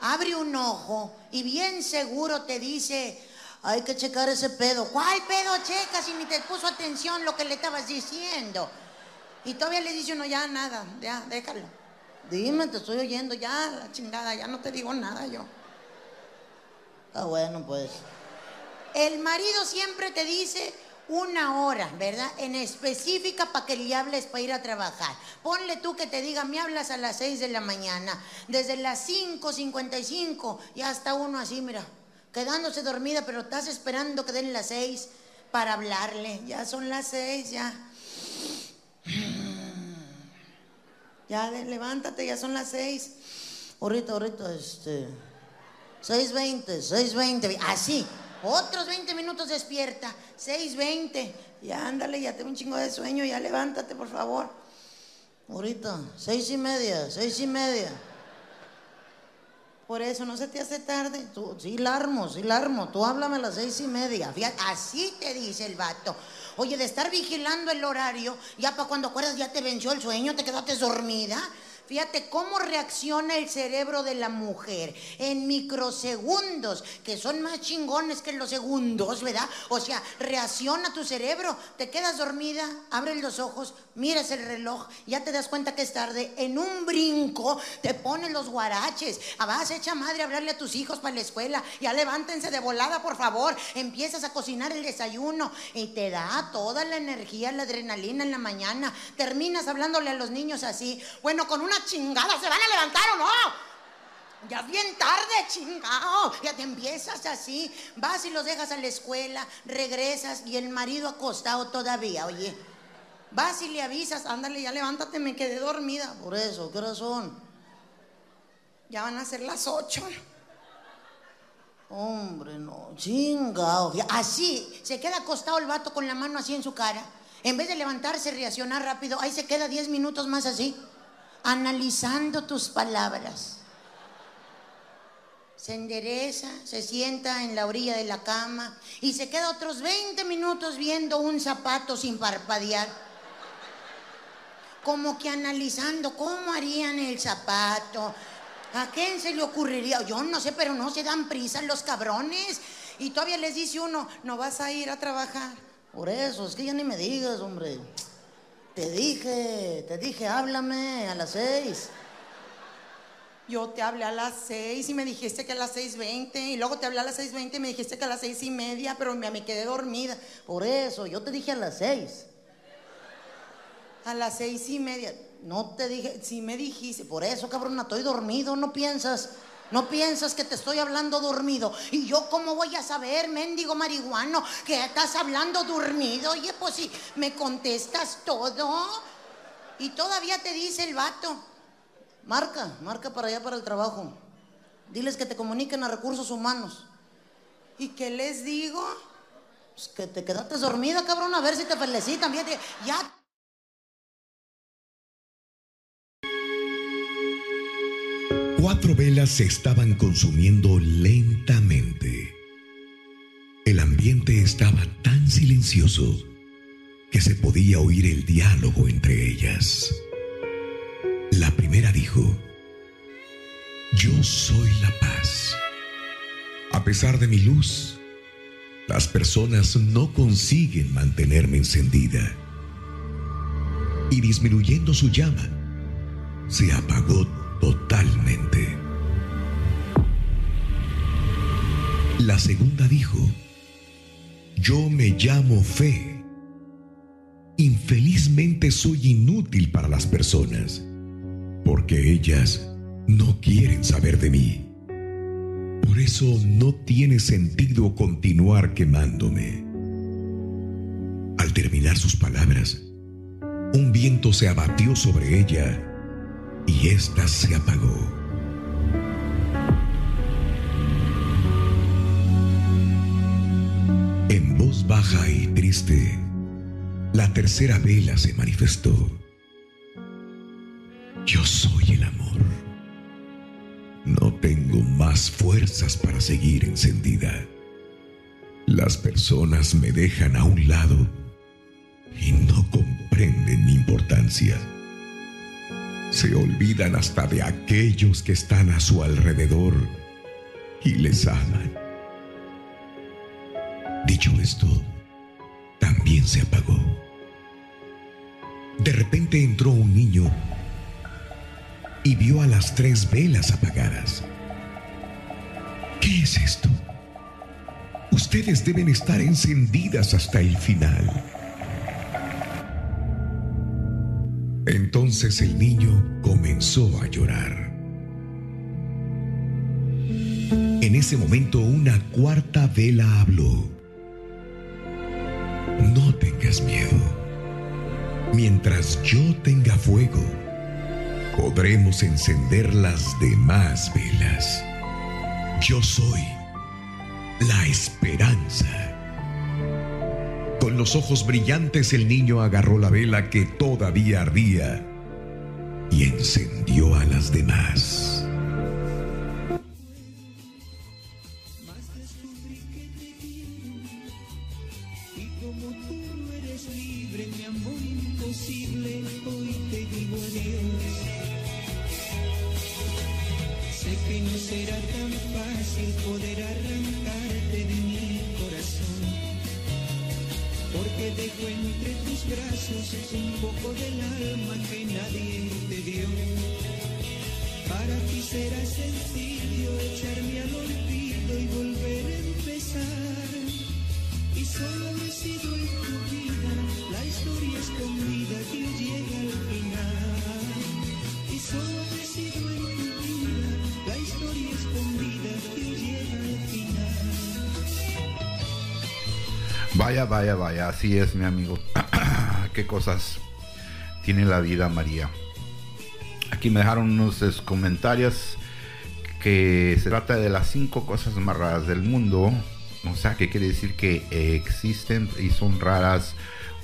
abre un ojo y bien seguro te dice, hay que checar ese pedo. ¿Cuál pedo checa si ni te puso atención lo que le estabas diciendo? Y todavía le dice uno, ya nada, ya, déjalo. Dime, te estoy oyendo, ya, la chingada, ya no te digo nada yo. Ah, bueno, pues. El marido siempre te dice una hora, ¿verdad? En específica para que le hables para ir a trabajar. Ponle tú que te diga, me hablas a las 6 de la mañana. Desde las 5.55 y hasta uno así, mira, quedándose dormida, pero estás esperando que den las 6 para hablarle. Ya son las 6, ya. Ya, levántate, ya son las 6. Ahorita, ahorita, este. 6.20, 6.20, así. Otros 20 minutos despierta. 6.20. Ya ándale, ya tengo un chingo de sueño, ya levántate, por favor. Ahorita, seis y media, seis y media. Por eso no se te hace tarde. Tú, sí, la armo, sí, la armo. Tú háblame a las seis y media. Fíjate, así te dice el vato. Oye, de estar vigilando el horario, ya para cuando acuerdas ya te venció el sueño, te quedaste dormida. Fíjate cómo reacciona el cerebro de la mujer en microsegundos, que son más chingones que los segundos, ¿verdad? O sea, reacciona tu cerebro, te quedas dormida, abres los ojos, miras el reloj, ya te das cuenta que es tarde, en un brinco te pones los guaraches, Ah, vas hecha madre a hablarle a tus hijos para la escuela, ya levántense de volada, por favor, empiezas a cocinar el desayuno y te da toda la energía, la adrenalina en la mañana, terminas hablándole a los niños así, bueno, con una chingada, ¿se van a levantar o no? Ya bien tarde, chingado. Ya te empiezas así. Vas y los dejas a la escuela, regresas y el marido acostado todavía, oye. Vas y le avisas, ándale, ya levántate, me quedé dormida. Por eso, ¿qué horas son? Ya van a ser las ocho. Hombre, no, chingado. Así, se queda acostado el vato con la mano así en su cara. En vez de levantarse, reaccionar rápido, ahí se queda 10 minutos más así, analizando tus palabras. Se endereza, se sienta en la orilla de la cama y se queda otros 20 minutos viendo un zapato sin parpadear. Como que analizando cómo harían el zapato. ¿A quién se le ocurriría? Yo no sé, pero no se dan prisa los cabrones. Y todavía les dice uno, no vas a ir a trabajar. Por eso, es que ya ni me digas, hombre. Te dije, te dije, háblame a las seis. Yo te hablé a las seis y me dijiste que a las seis veinte y luego te hablé a las seis veinte y me dijiste que a las seis y media, pero me, me quedé dormida. Por eso, yo te dije a las seis. A las seis y media. No te dije, si me dijiste, por eso, cabrón, estoy dormido, no piensas. No piensas que te estoy hablando dormido. Y yo, ¿cómo voy a saber, mendigo marihuano, que estás hablando dormido? Oye, pues si me contestas todo. Y todavía te dice el vato. Marca, marca para allá para el trabajo. Diles que te comuniquen a recursos humanos. ¿Y qué les digo? Pues que te quedaste dormida, cabrón, a ver si te felicitan. Ya Cuatro velas se estaban consumiendo lentamente. El ambiente estaba tan silencioso que se podía oír el diálogo entre ellas. La primera dijo, Yo soy la paz. A pesar de mi luz, las personas no consiguen mantenerme encendida. Y disminuyendo su llama, se apagó totalmente. La segunda dijo, yo me llamo fe. Infelizmente soy inútil para las personas, porque ellas no quieren saber de mí. Por eso no tiene sentido continuar quemándome. Al terminar sus palabras, un viento se abatió sobre ella y ésta se apagó. En voz baja y triste, la tercera vela se manifestó. Yo soy el amor. No tengo más fuerzas para seguir encendida. Las personas me dejan a un lado y no comprenden mi importancia. Se olvidan hasta de aquellos que están a su alrededor y les aman. Dicho esto, también se apagó. De repente entró un niño y vio a las tres velas apagadas. ¿Qué es esto? Ustedes deben estar encendidas hasta el final. Entonces el niño comenzó a llorar. En ese momento una cuarta vela habló. No tengas miedo. Mientras yo tenga fuego, podremos encender las demás velas. Yo soy la esperanza. Con los ojos brillantes el niño agarró la vela que todavía ardía y encendió a las demás. Vaya, vaya, así es mi amigo. Qué cosas tiene la vida María. Aquí me dejaron unos comentarios que se trata de las cinco cosas más raras del mundo. O sea, que quiere decir que existen y son raras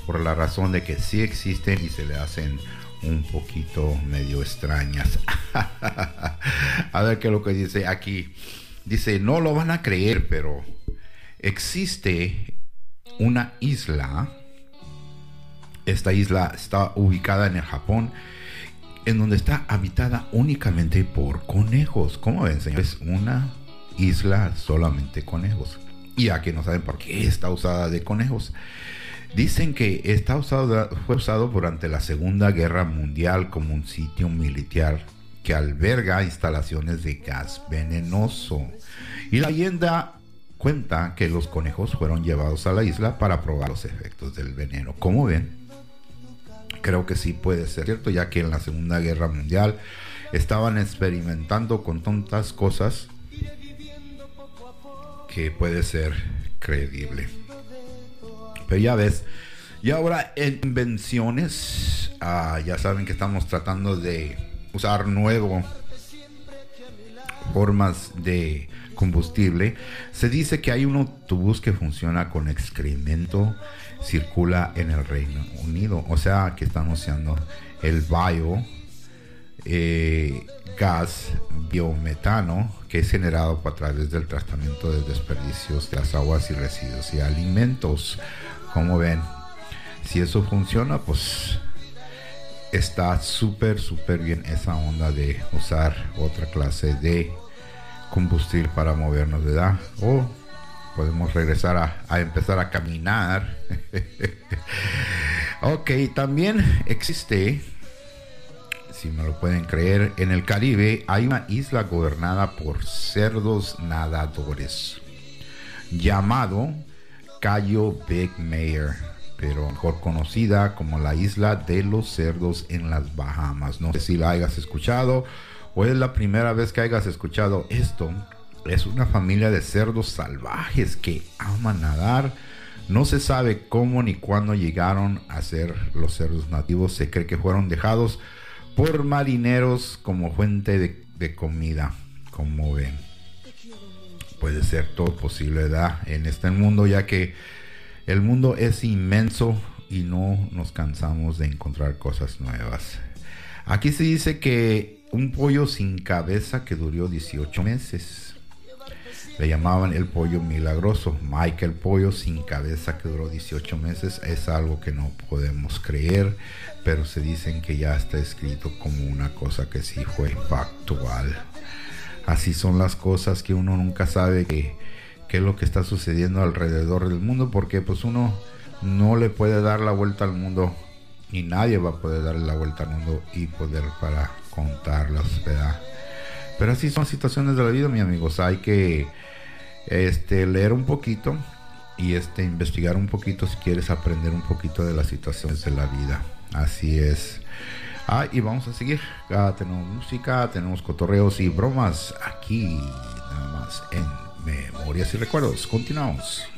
por la razón de que sí existen y se le hacen un poquito medio extrañas. a ver qué es lo que dice aquí. Dice, no lo van a creer, pero existe una isla. Esta isla está ubicada en el Japón, en donde está habitada únicamente por conejos. ¿Cómo ven, señores? Una isla solamente conejos. Y aquí no saben por qué está usada de conejos. Dicen que está usado, fue usado durante la Segunda Guerra Mundial como un sitio militar que alberga instalaciones de gas venenoso. Y la leyenda cuenta que los conejos fueron llevados a la isla para probar los efectos del veneno. ¿Cómo ven? Creo que sí puede ser cierto, ya que en la Segunda Guerra Mundial estaban experimentando con tantas cosas que puede ser creíble. Pero ya ves, y ahora en invenciones, ah, ya saben que estamos tratando de usar nuevo formas de combustible. Se dice que hay un autobús que funciona con excremento, circula en el Reino Unido. O sea, que están usando el bio eh, gas biometano que es generado a través del tratamiento de desperdicios de las aguas y residuos y alimentos. Como ven, si eso funciona, pues está súper, súper bien esa onda de usar otra clase de combustible para movernos, ¿verdad? O podemos regresar a, empezar a caminar. ok, también existe, si me lo pueden creer, en el Caribe hay una isla gobernada por cerdos nadadores llamado Cayo Big Mayor, pero mejor conocida como la isla de los cerdos en las Bahamas. No sé si la hayas escuchado o es la primera vez que hayas escuchado esto. Es una familia de cerdos salvajes que aman nadar. No se sabe cómo ni cuándo llegaron a ser los cerdos nativos. Se cree que fueron dejados por marineros como fuente de, comida, como ven puede ser todo posible en este mundo, ya que el mundo es inmenso y no nos cansamos de encontrar cosas nuevas. Aquí se dice que un pollo sin cabeza que duró 18 meses. Le llamaban el pollo milagroso. Michael Pollo sin cabeza que duró 18 meses. Es algo que no podemos creer, pero se dicen que ya está escrito como una cosa que sí fue factual. Así son las cosas que uno nunca sabe qué es lo que está sucediendo alrededor del mundo, porque pues uno no le puede dar la vuelta al mundo y nadie va a poder darle la vuelta al mundo y poder para contarlas, ¿verdad? Pero así son situaciones de la vida, mi amigos. Hay que este, leer un poquito y este, investigar un poquito si quieres aprender un poquito de las situaciones de la vida. Así es. Ah, y vamos a seguir. Ah, tenemos música, tenemos cotorreos y bromas aquí, nada más en Memorias y Recuerdos. Continuamos.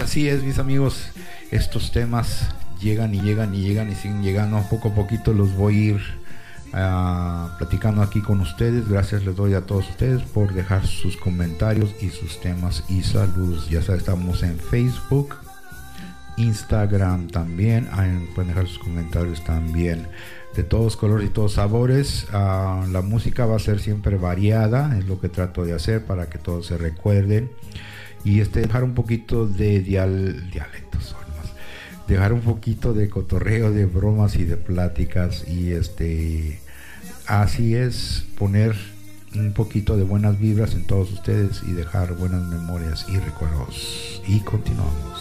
Así es, mis amigos. Estos temas llegan y llegan y llegan y siguen llegando. Poco a poquito los voy a ir ah, platicando aquí con ustedes. Gracias les doy a todos ustedes por dejar sus comentarios y sus temas y saludos. Ya sabes, estamos en Facebook, Instagram también. Pueden dejar sus comentarios también. De todos colores y todos sabores. Ah, la música va a ser siempre variada. Es lo que trato de hacer para que todos se recuerden y este dejar un poquito de dial, dialectos dejar un poquito de cotorreo de bromas y de pláticas y este así es poner un poquito de buenas vibras en todos ustedes y dejar buenas memorias y recuerdos. Y continuamos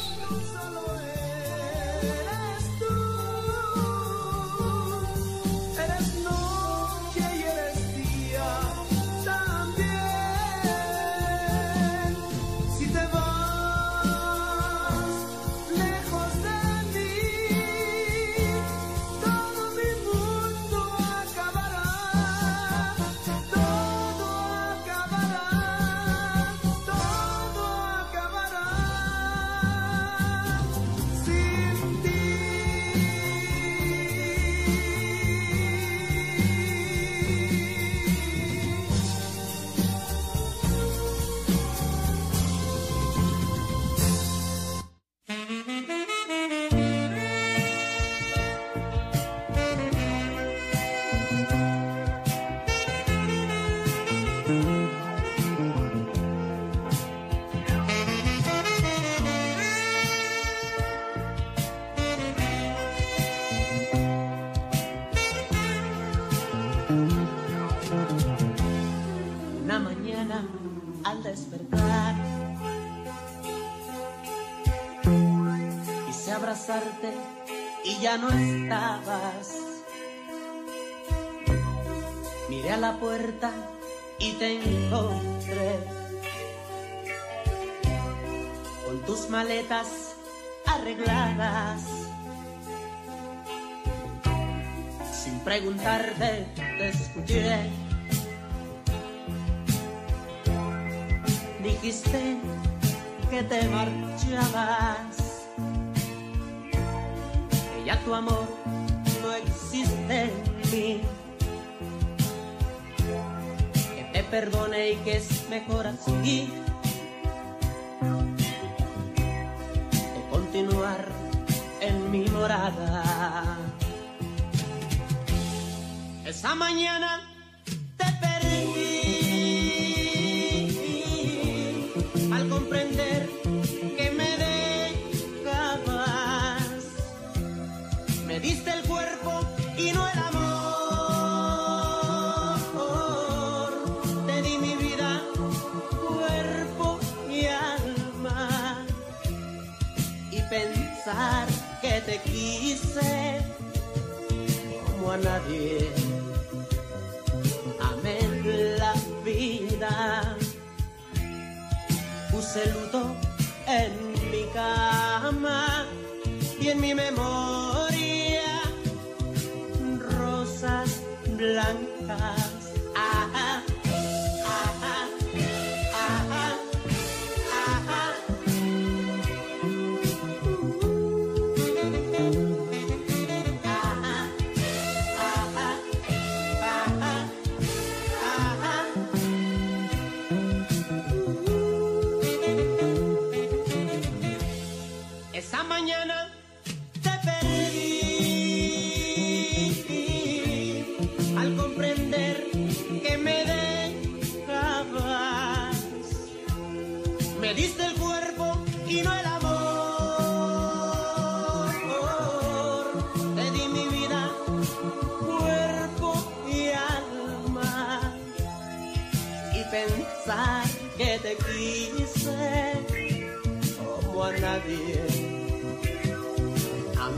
y ya no estabas. Miré a la puerta y te encontré con tus maletas arregladas. Sin preguntarte, te escuché. Dijiste que te marchabas ya tu amor no existe en mí. Que te perdone y que es mejor así. De continuar en mi morada. Esa mañana te perdí al comprender pensar que te quise como a nadie. Amé la vida. Puse luto en mi cama y en mi memoria rosas blancas.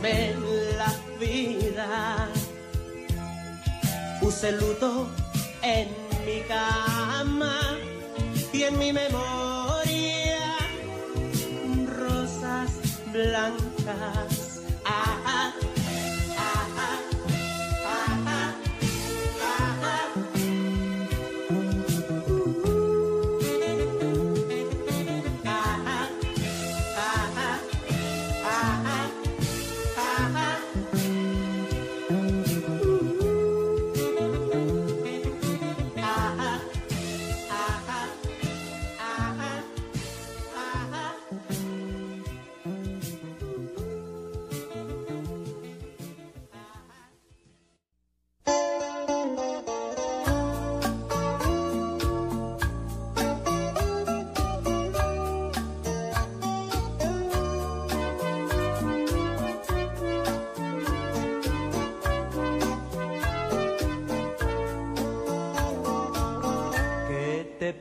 Amé la vida. Puse luto en mi cama y en mi memoria rosas blancas.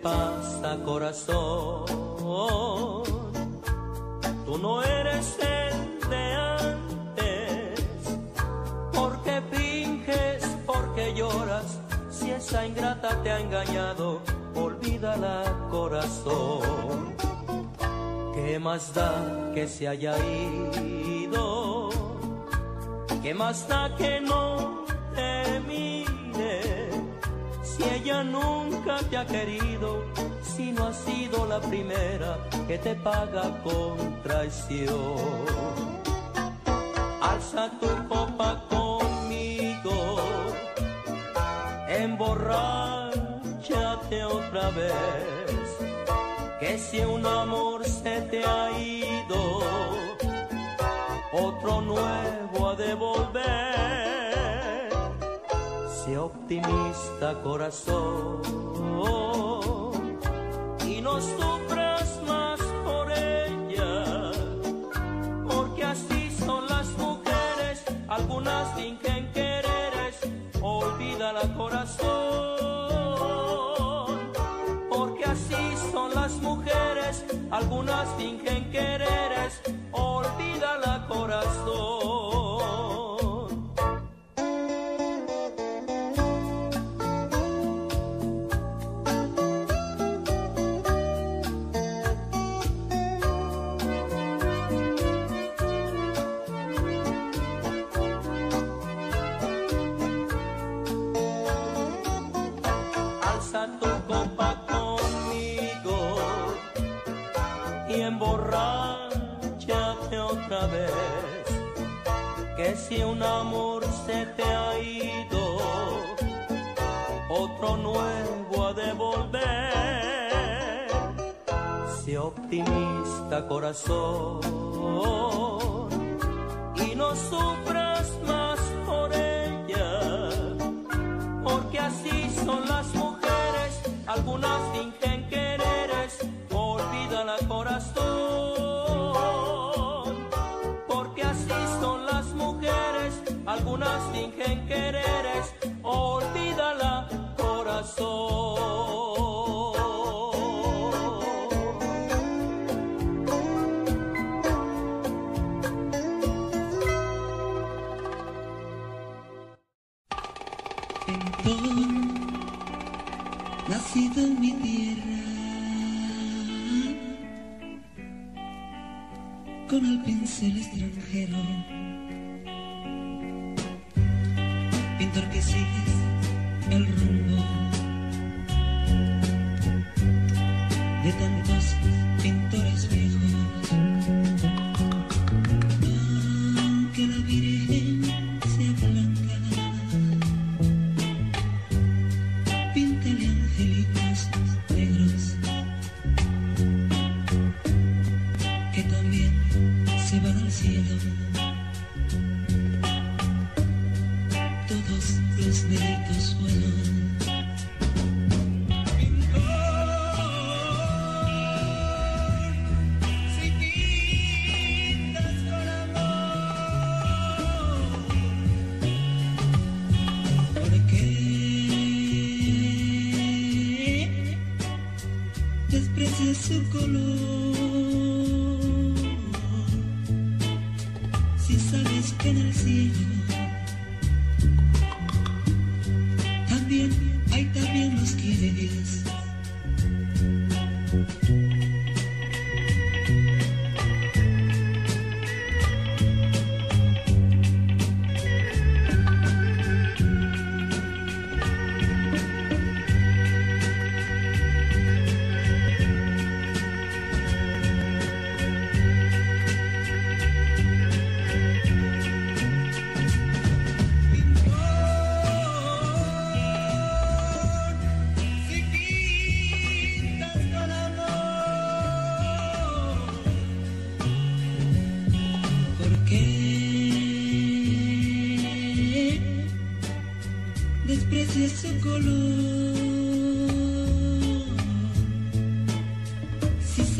Pasa, corazón? Tú no eres el de antes. ¿Por qué finges? ¿Por qué lloras? Si esa ingrata te ha engañado, olvídala, corazón. ¿Qué más da que se haya ido? ¿Qué más da que no te paga con traición. Alza tu copa conmigo, emborráchate otra vez, que si un amor se te ha ido, otro nuevo a devolver. Sea optimista corazón y no vuelvo a devolver. Sé optimista corazón y no sufras más por ella, porque así son las mujeres, algunas fingen quereres, olvidan al corazón, porque así son las mujeres, algunas fingen quereres. head on.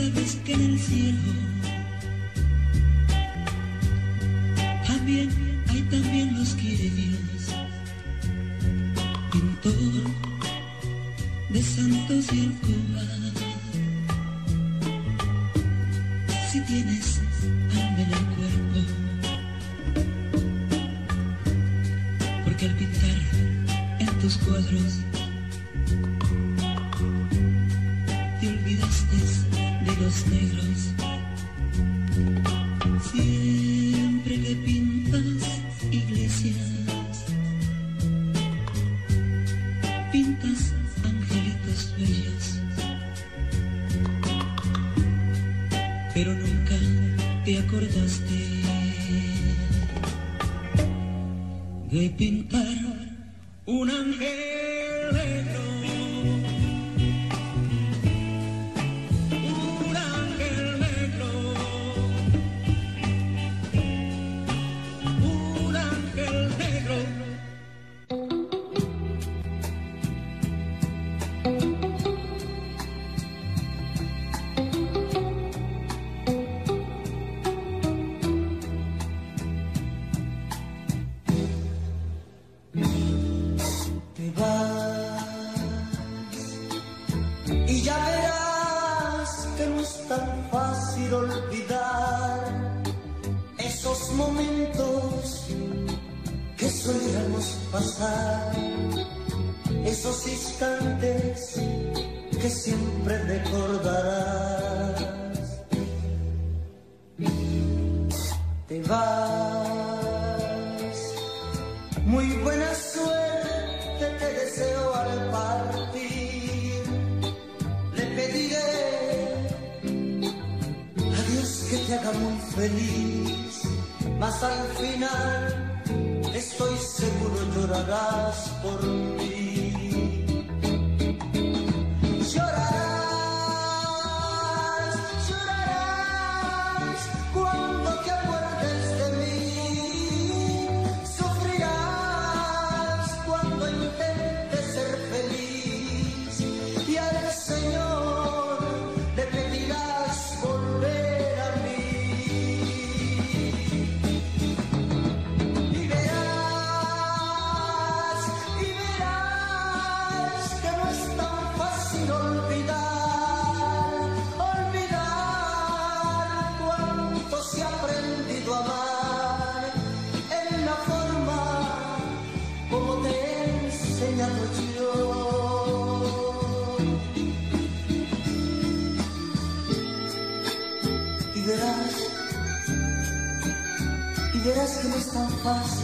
sabes que en el cielo también hay también los quiere Dios, pintor de santos y el alcobas. Si tienes hambre en el cuerpo, porque al pintar en tus cuadros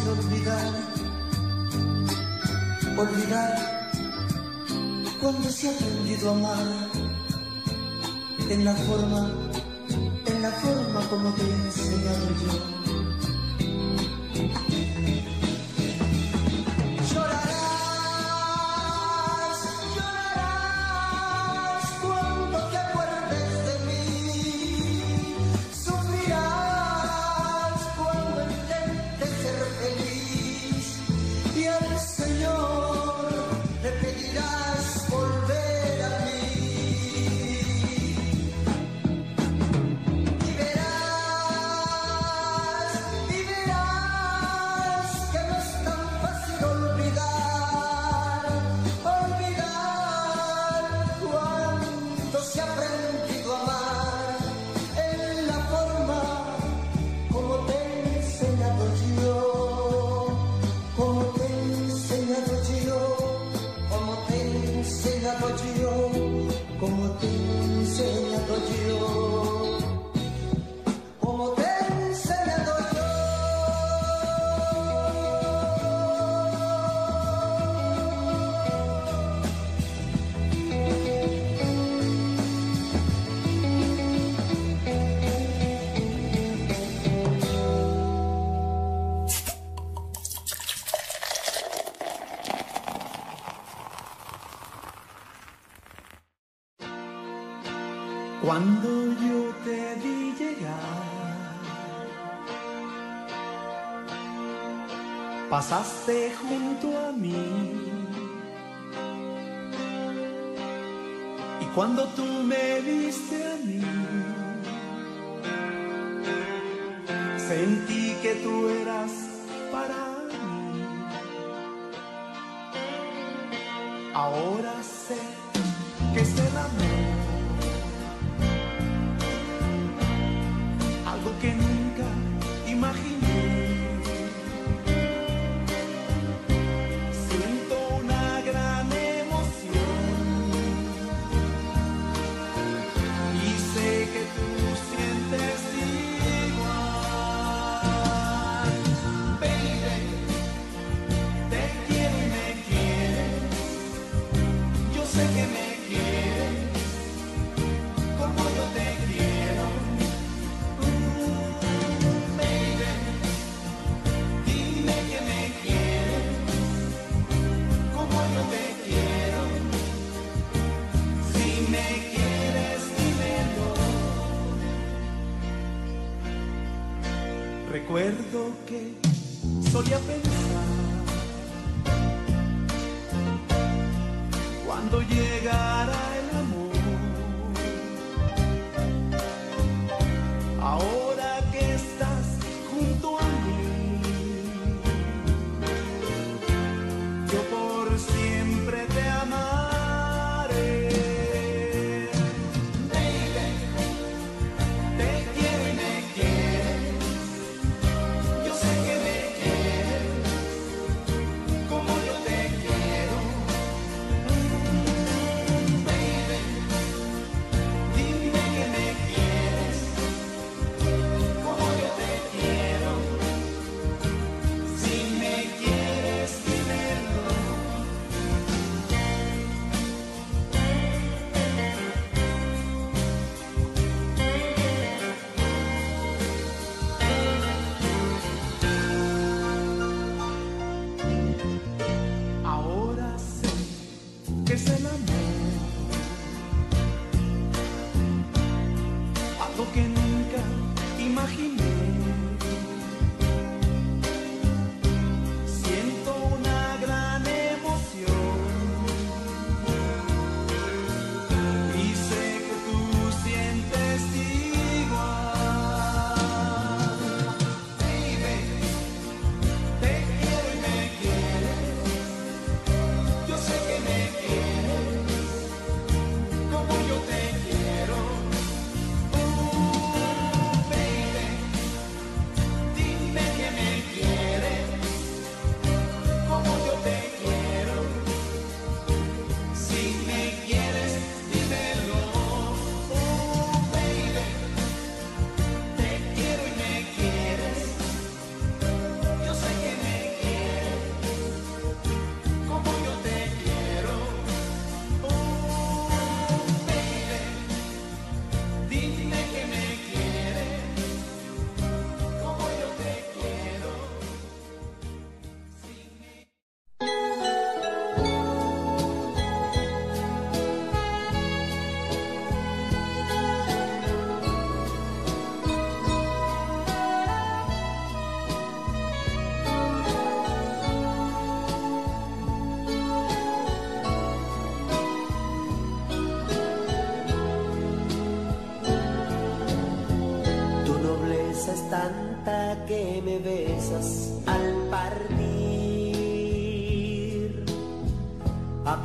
olvidar, olvidar cuando se ha aprendido a amar en la forma, en la forma como te he enseñado yo.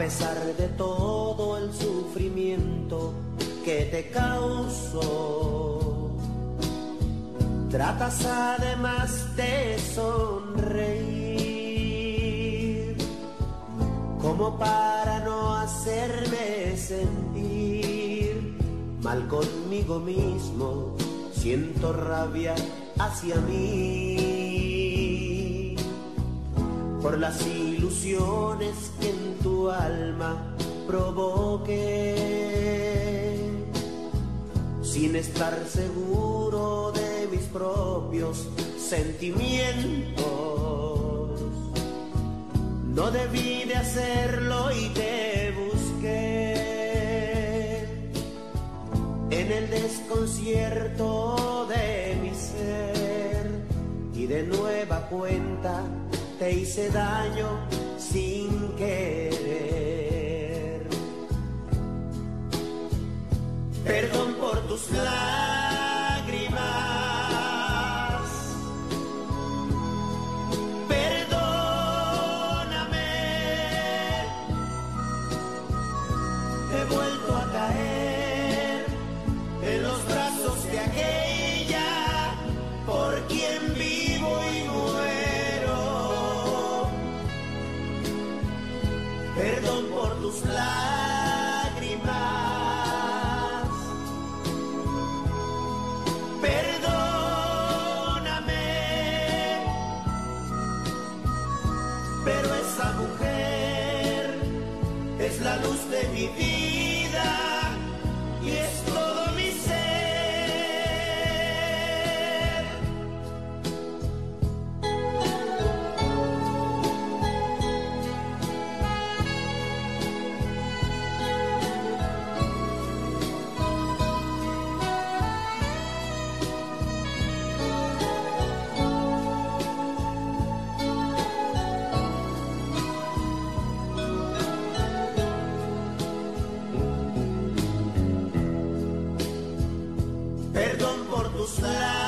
A pesar de todo el sufrimiento que te causó. Tratas además de sonreír, como para no hacerme sentir mal conmigo mismo, siento rabia hacia mí por las ilusiones estar seguro de mis propios sentimientos. No debí de hacerlo y te busqué en el desconcierto de mi ser y de nueva cuenta te hice daño sin querer. Perdón por tus labios will fly.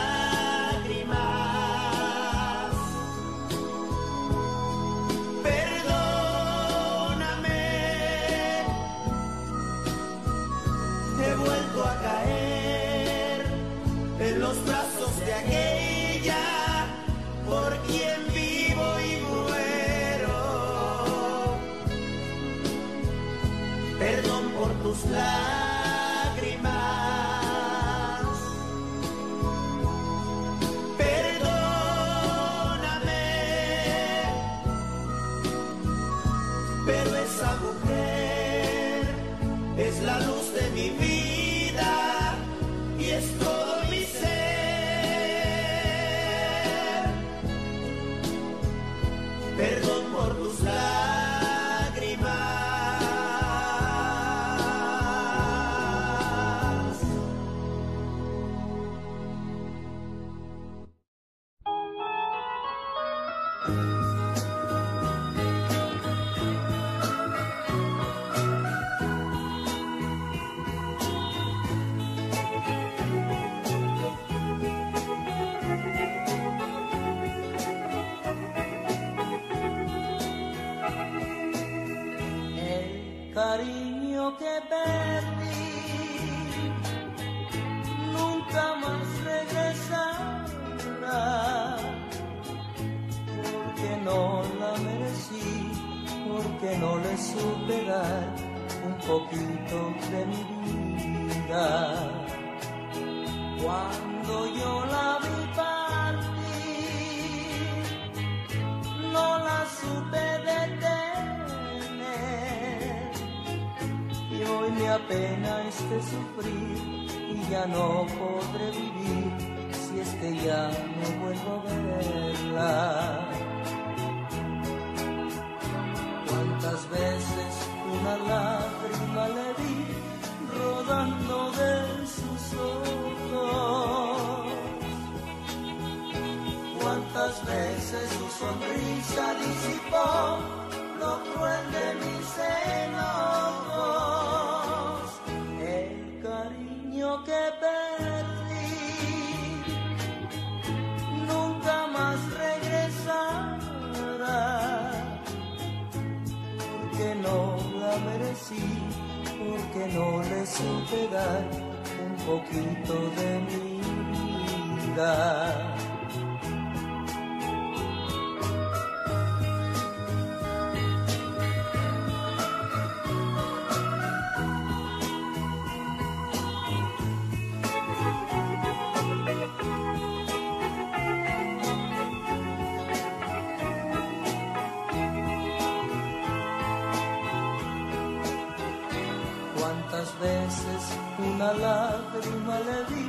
Una lágrima le vi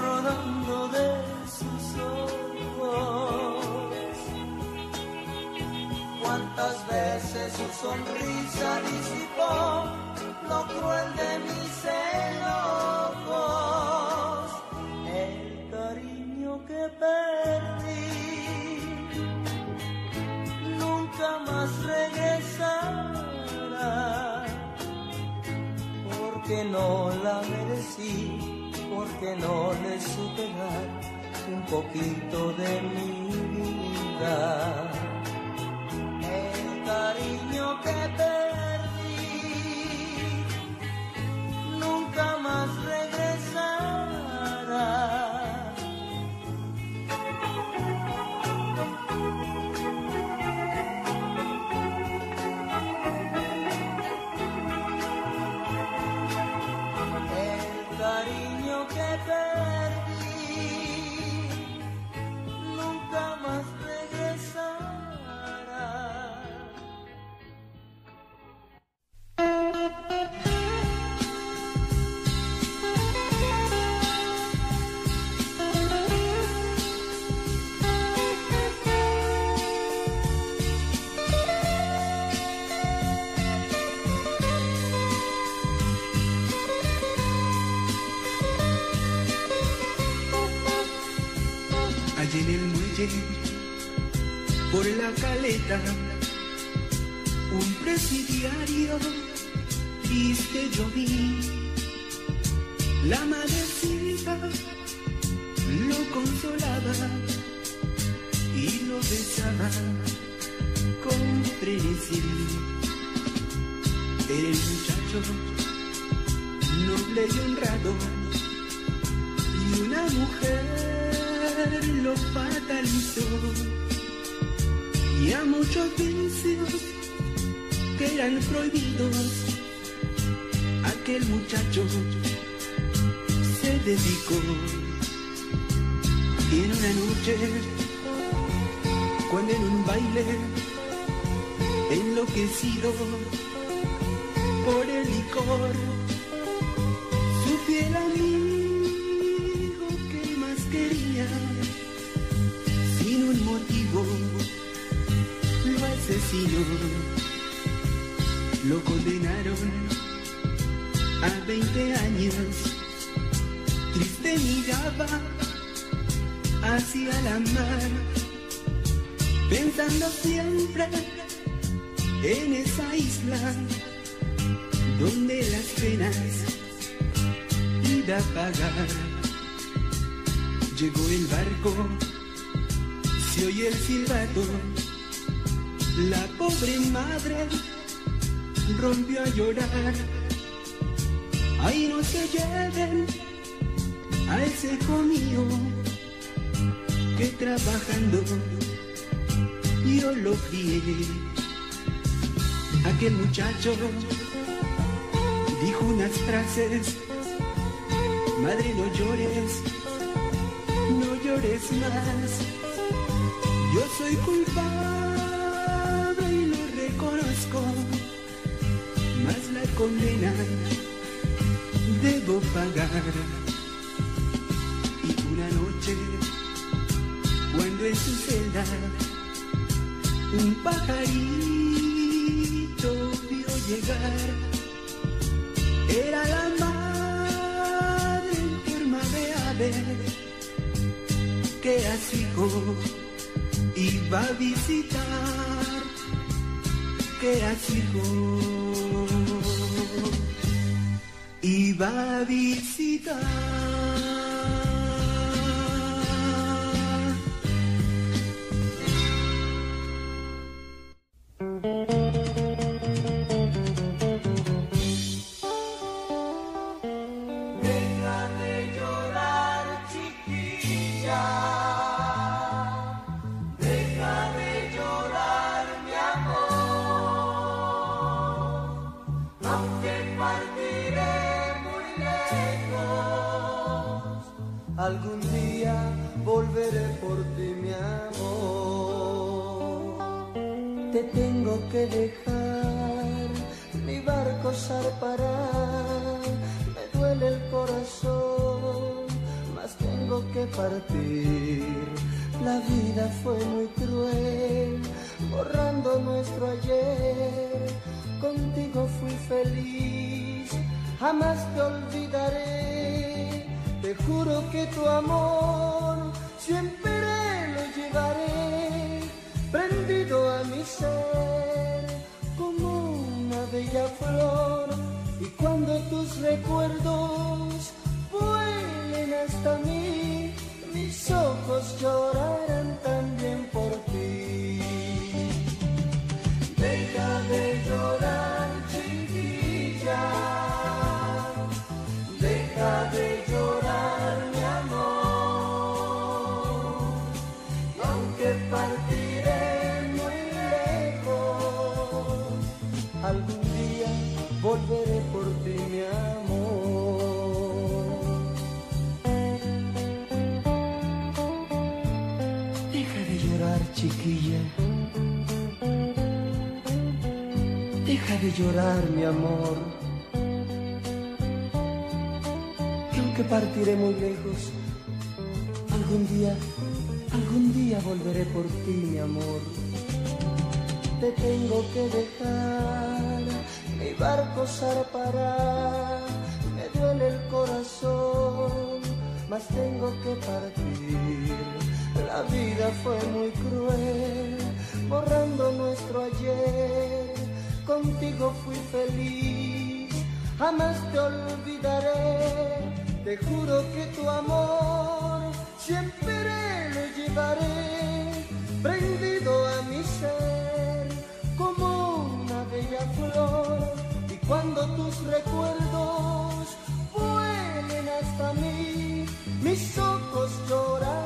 rodando de sus ojos. Cuántas veces su sonrisa disipó porque no le supe dar un poquito de mi vida. down. Enloquecido por el licor. Su fiel amigo que más quería sin un motivo lo asesinó. Lo condenaron a 20 años. Triste miraba hacia la mar pensando siempre en esa isla donde las penas ida a pagar. Llegó el barco, se oye el silbato, la pobre madre rompió a llorar. Ay, no se lleven a ese hijo mío que trabajando yo lo crié. Aquel muchacho dijo unas frases, madre no llores, no llores más, yo soy culpable y lo reconozco, mas la condena debo pagar. Y una noche, cuando en su celda un vio era la madre enferma de ave que a su iba a visitar, que a su iba a visitar. Jamás te olvidaré. Te juro que tu amor siempre lo llevaré prendido a mi ser como una bella flor. Y cuando tus recuerdos vuelen hasta mí, mis ojos llorarán De llorar, mi amor. Que aunque partiré muy lejos, algún día, algún día volveré por ti, mi amor. Te tengo que dejar, mi barco zarpará, me duele el corazón, mas tengo que partir. La vida fue muy cruel, borrando nuestro ayer. Contigo fui feliz, jamás te olvidaré. Te juro que tu amor siempre lo llevaré prendido a mi ser como una bella flor. Y cuando tus recuerdos vuelen hasta mí, mis ojos llorarán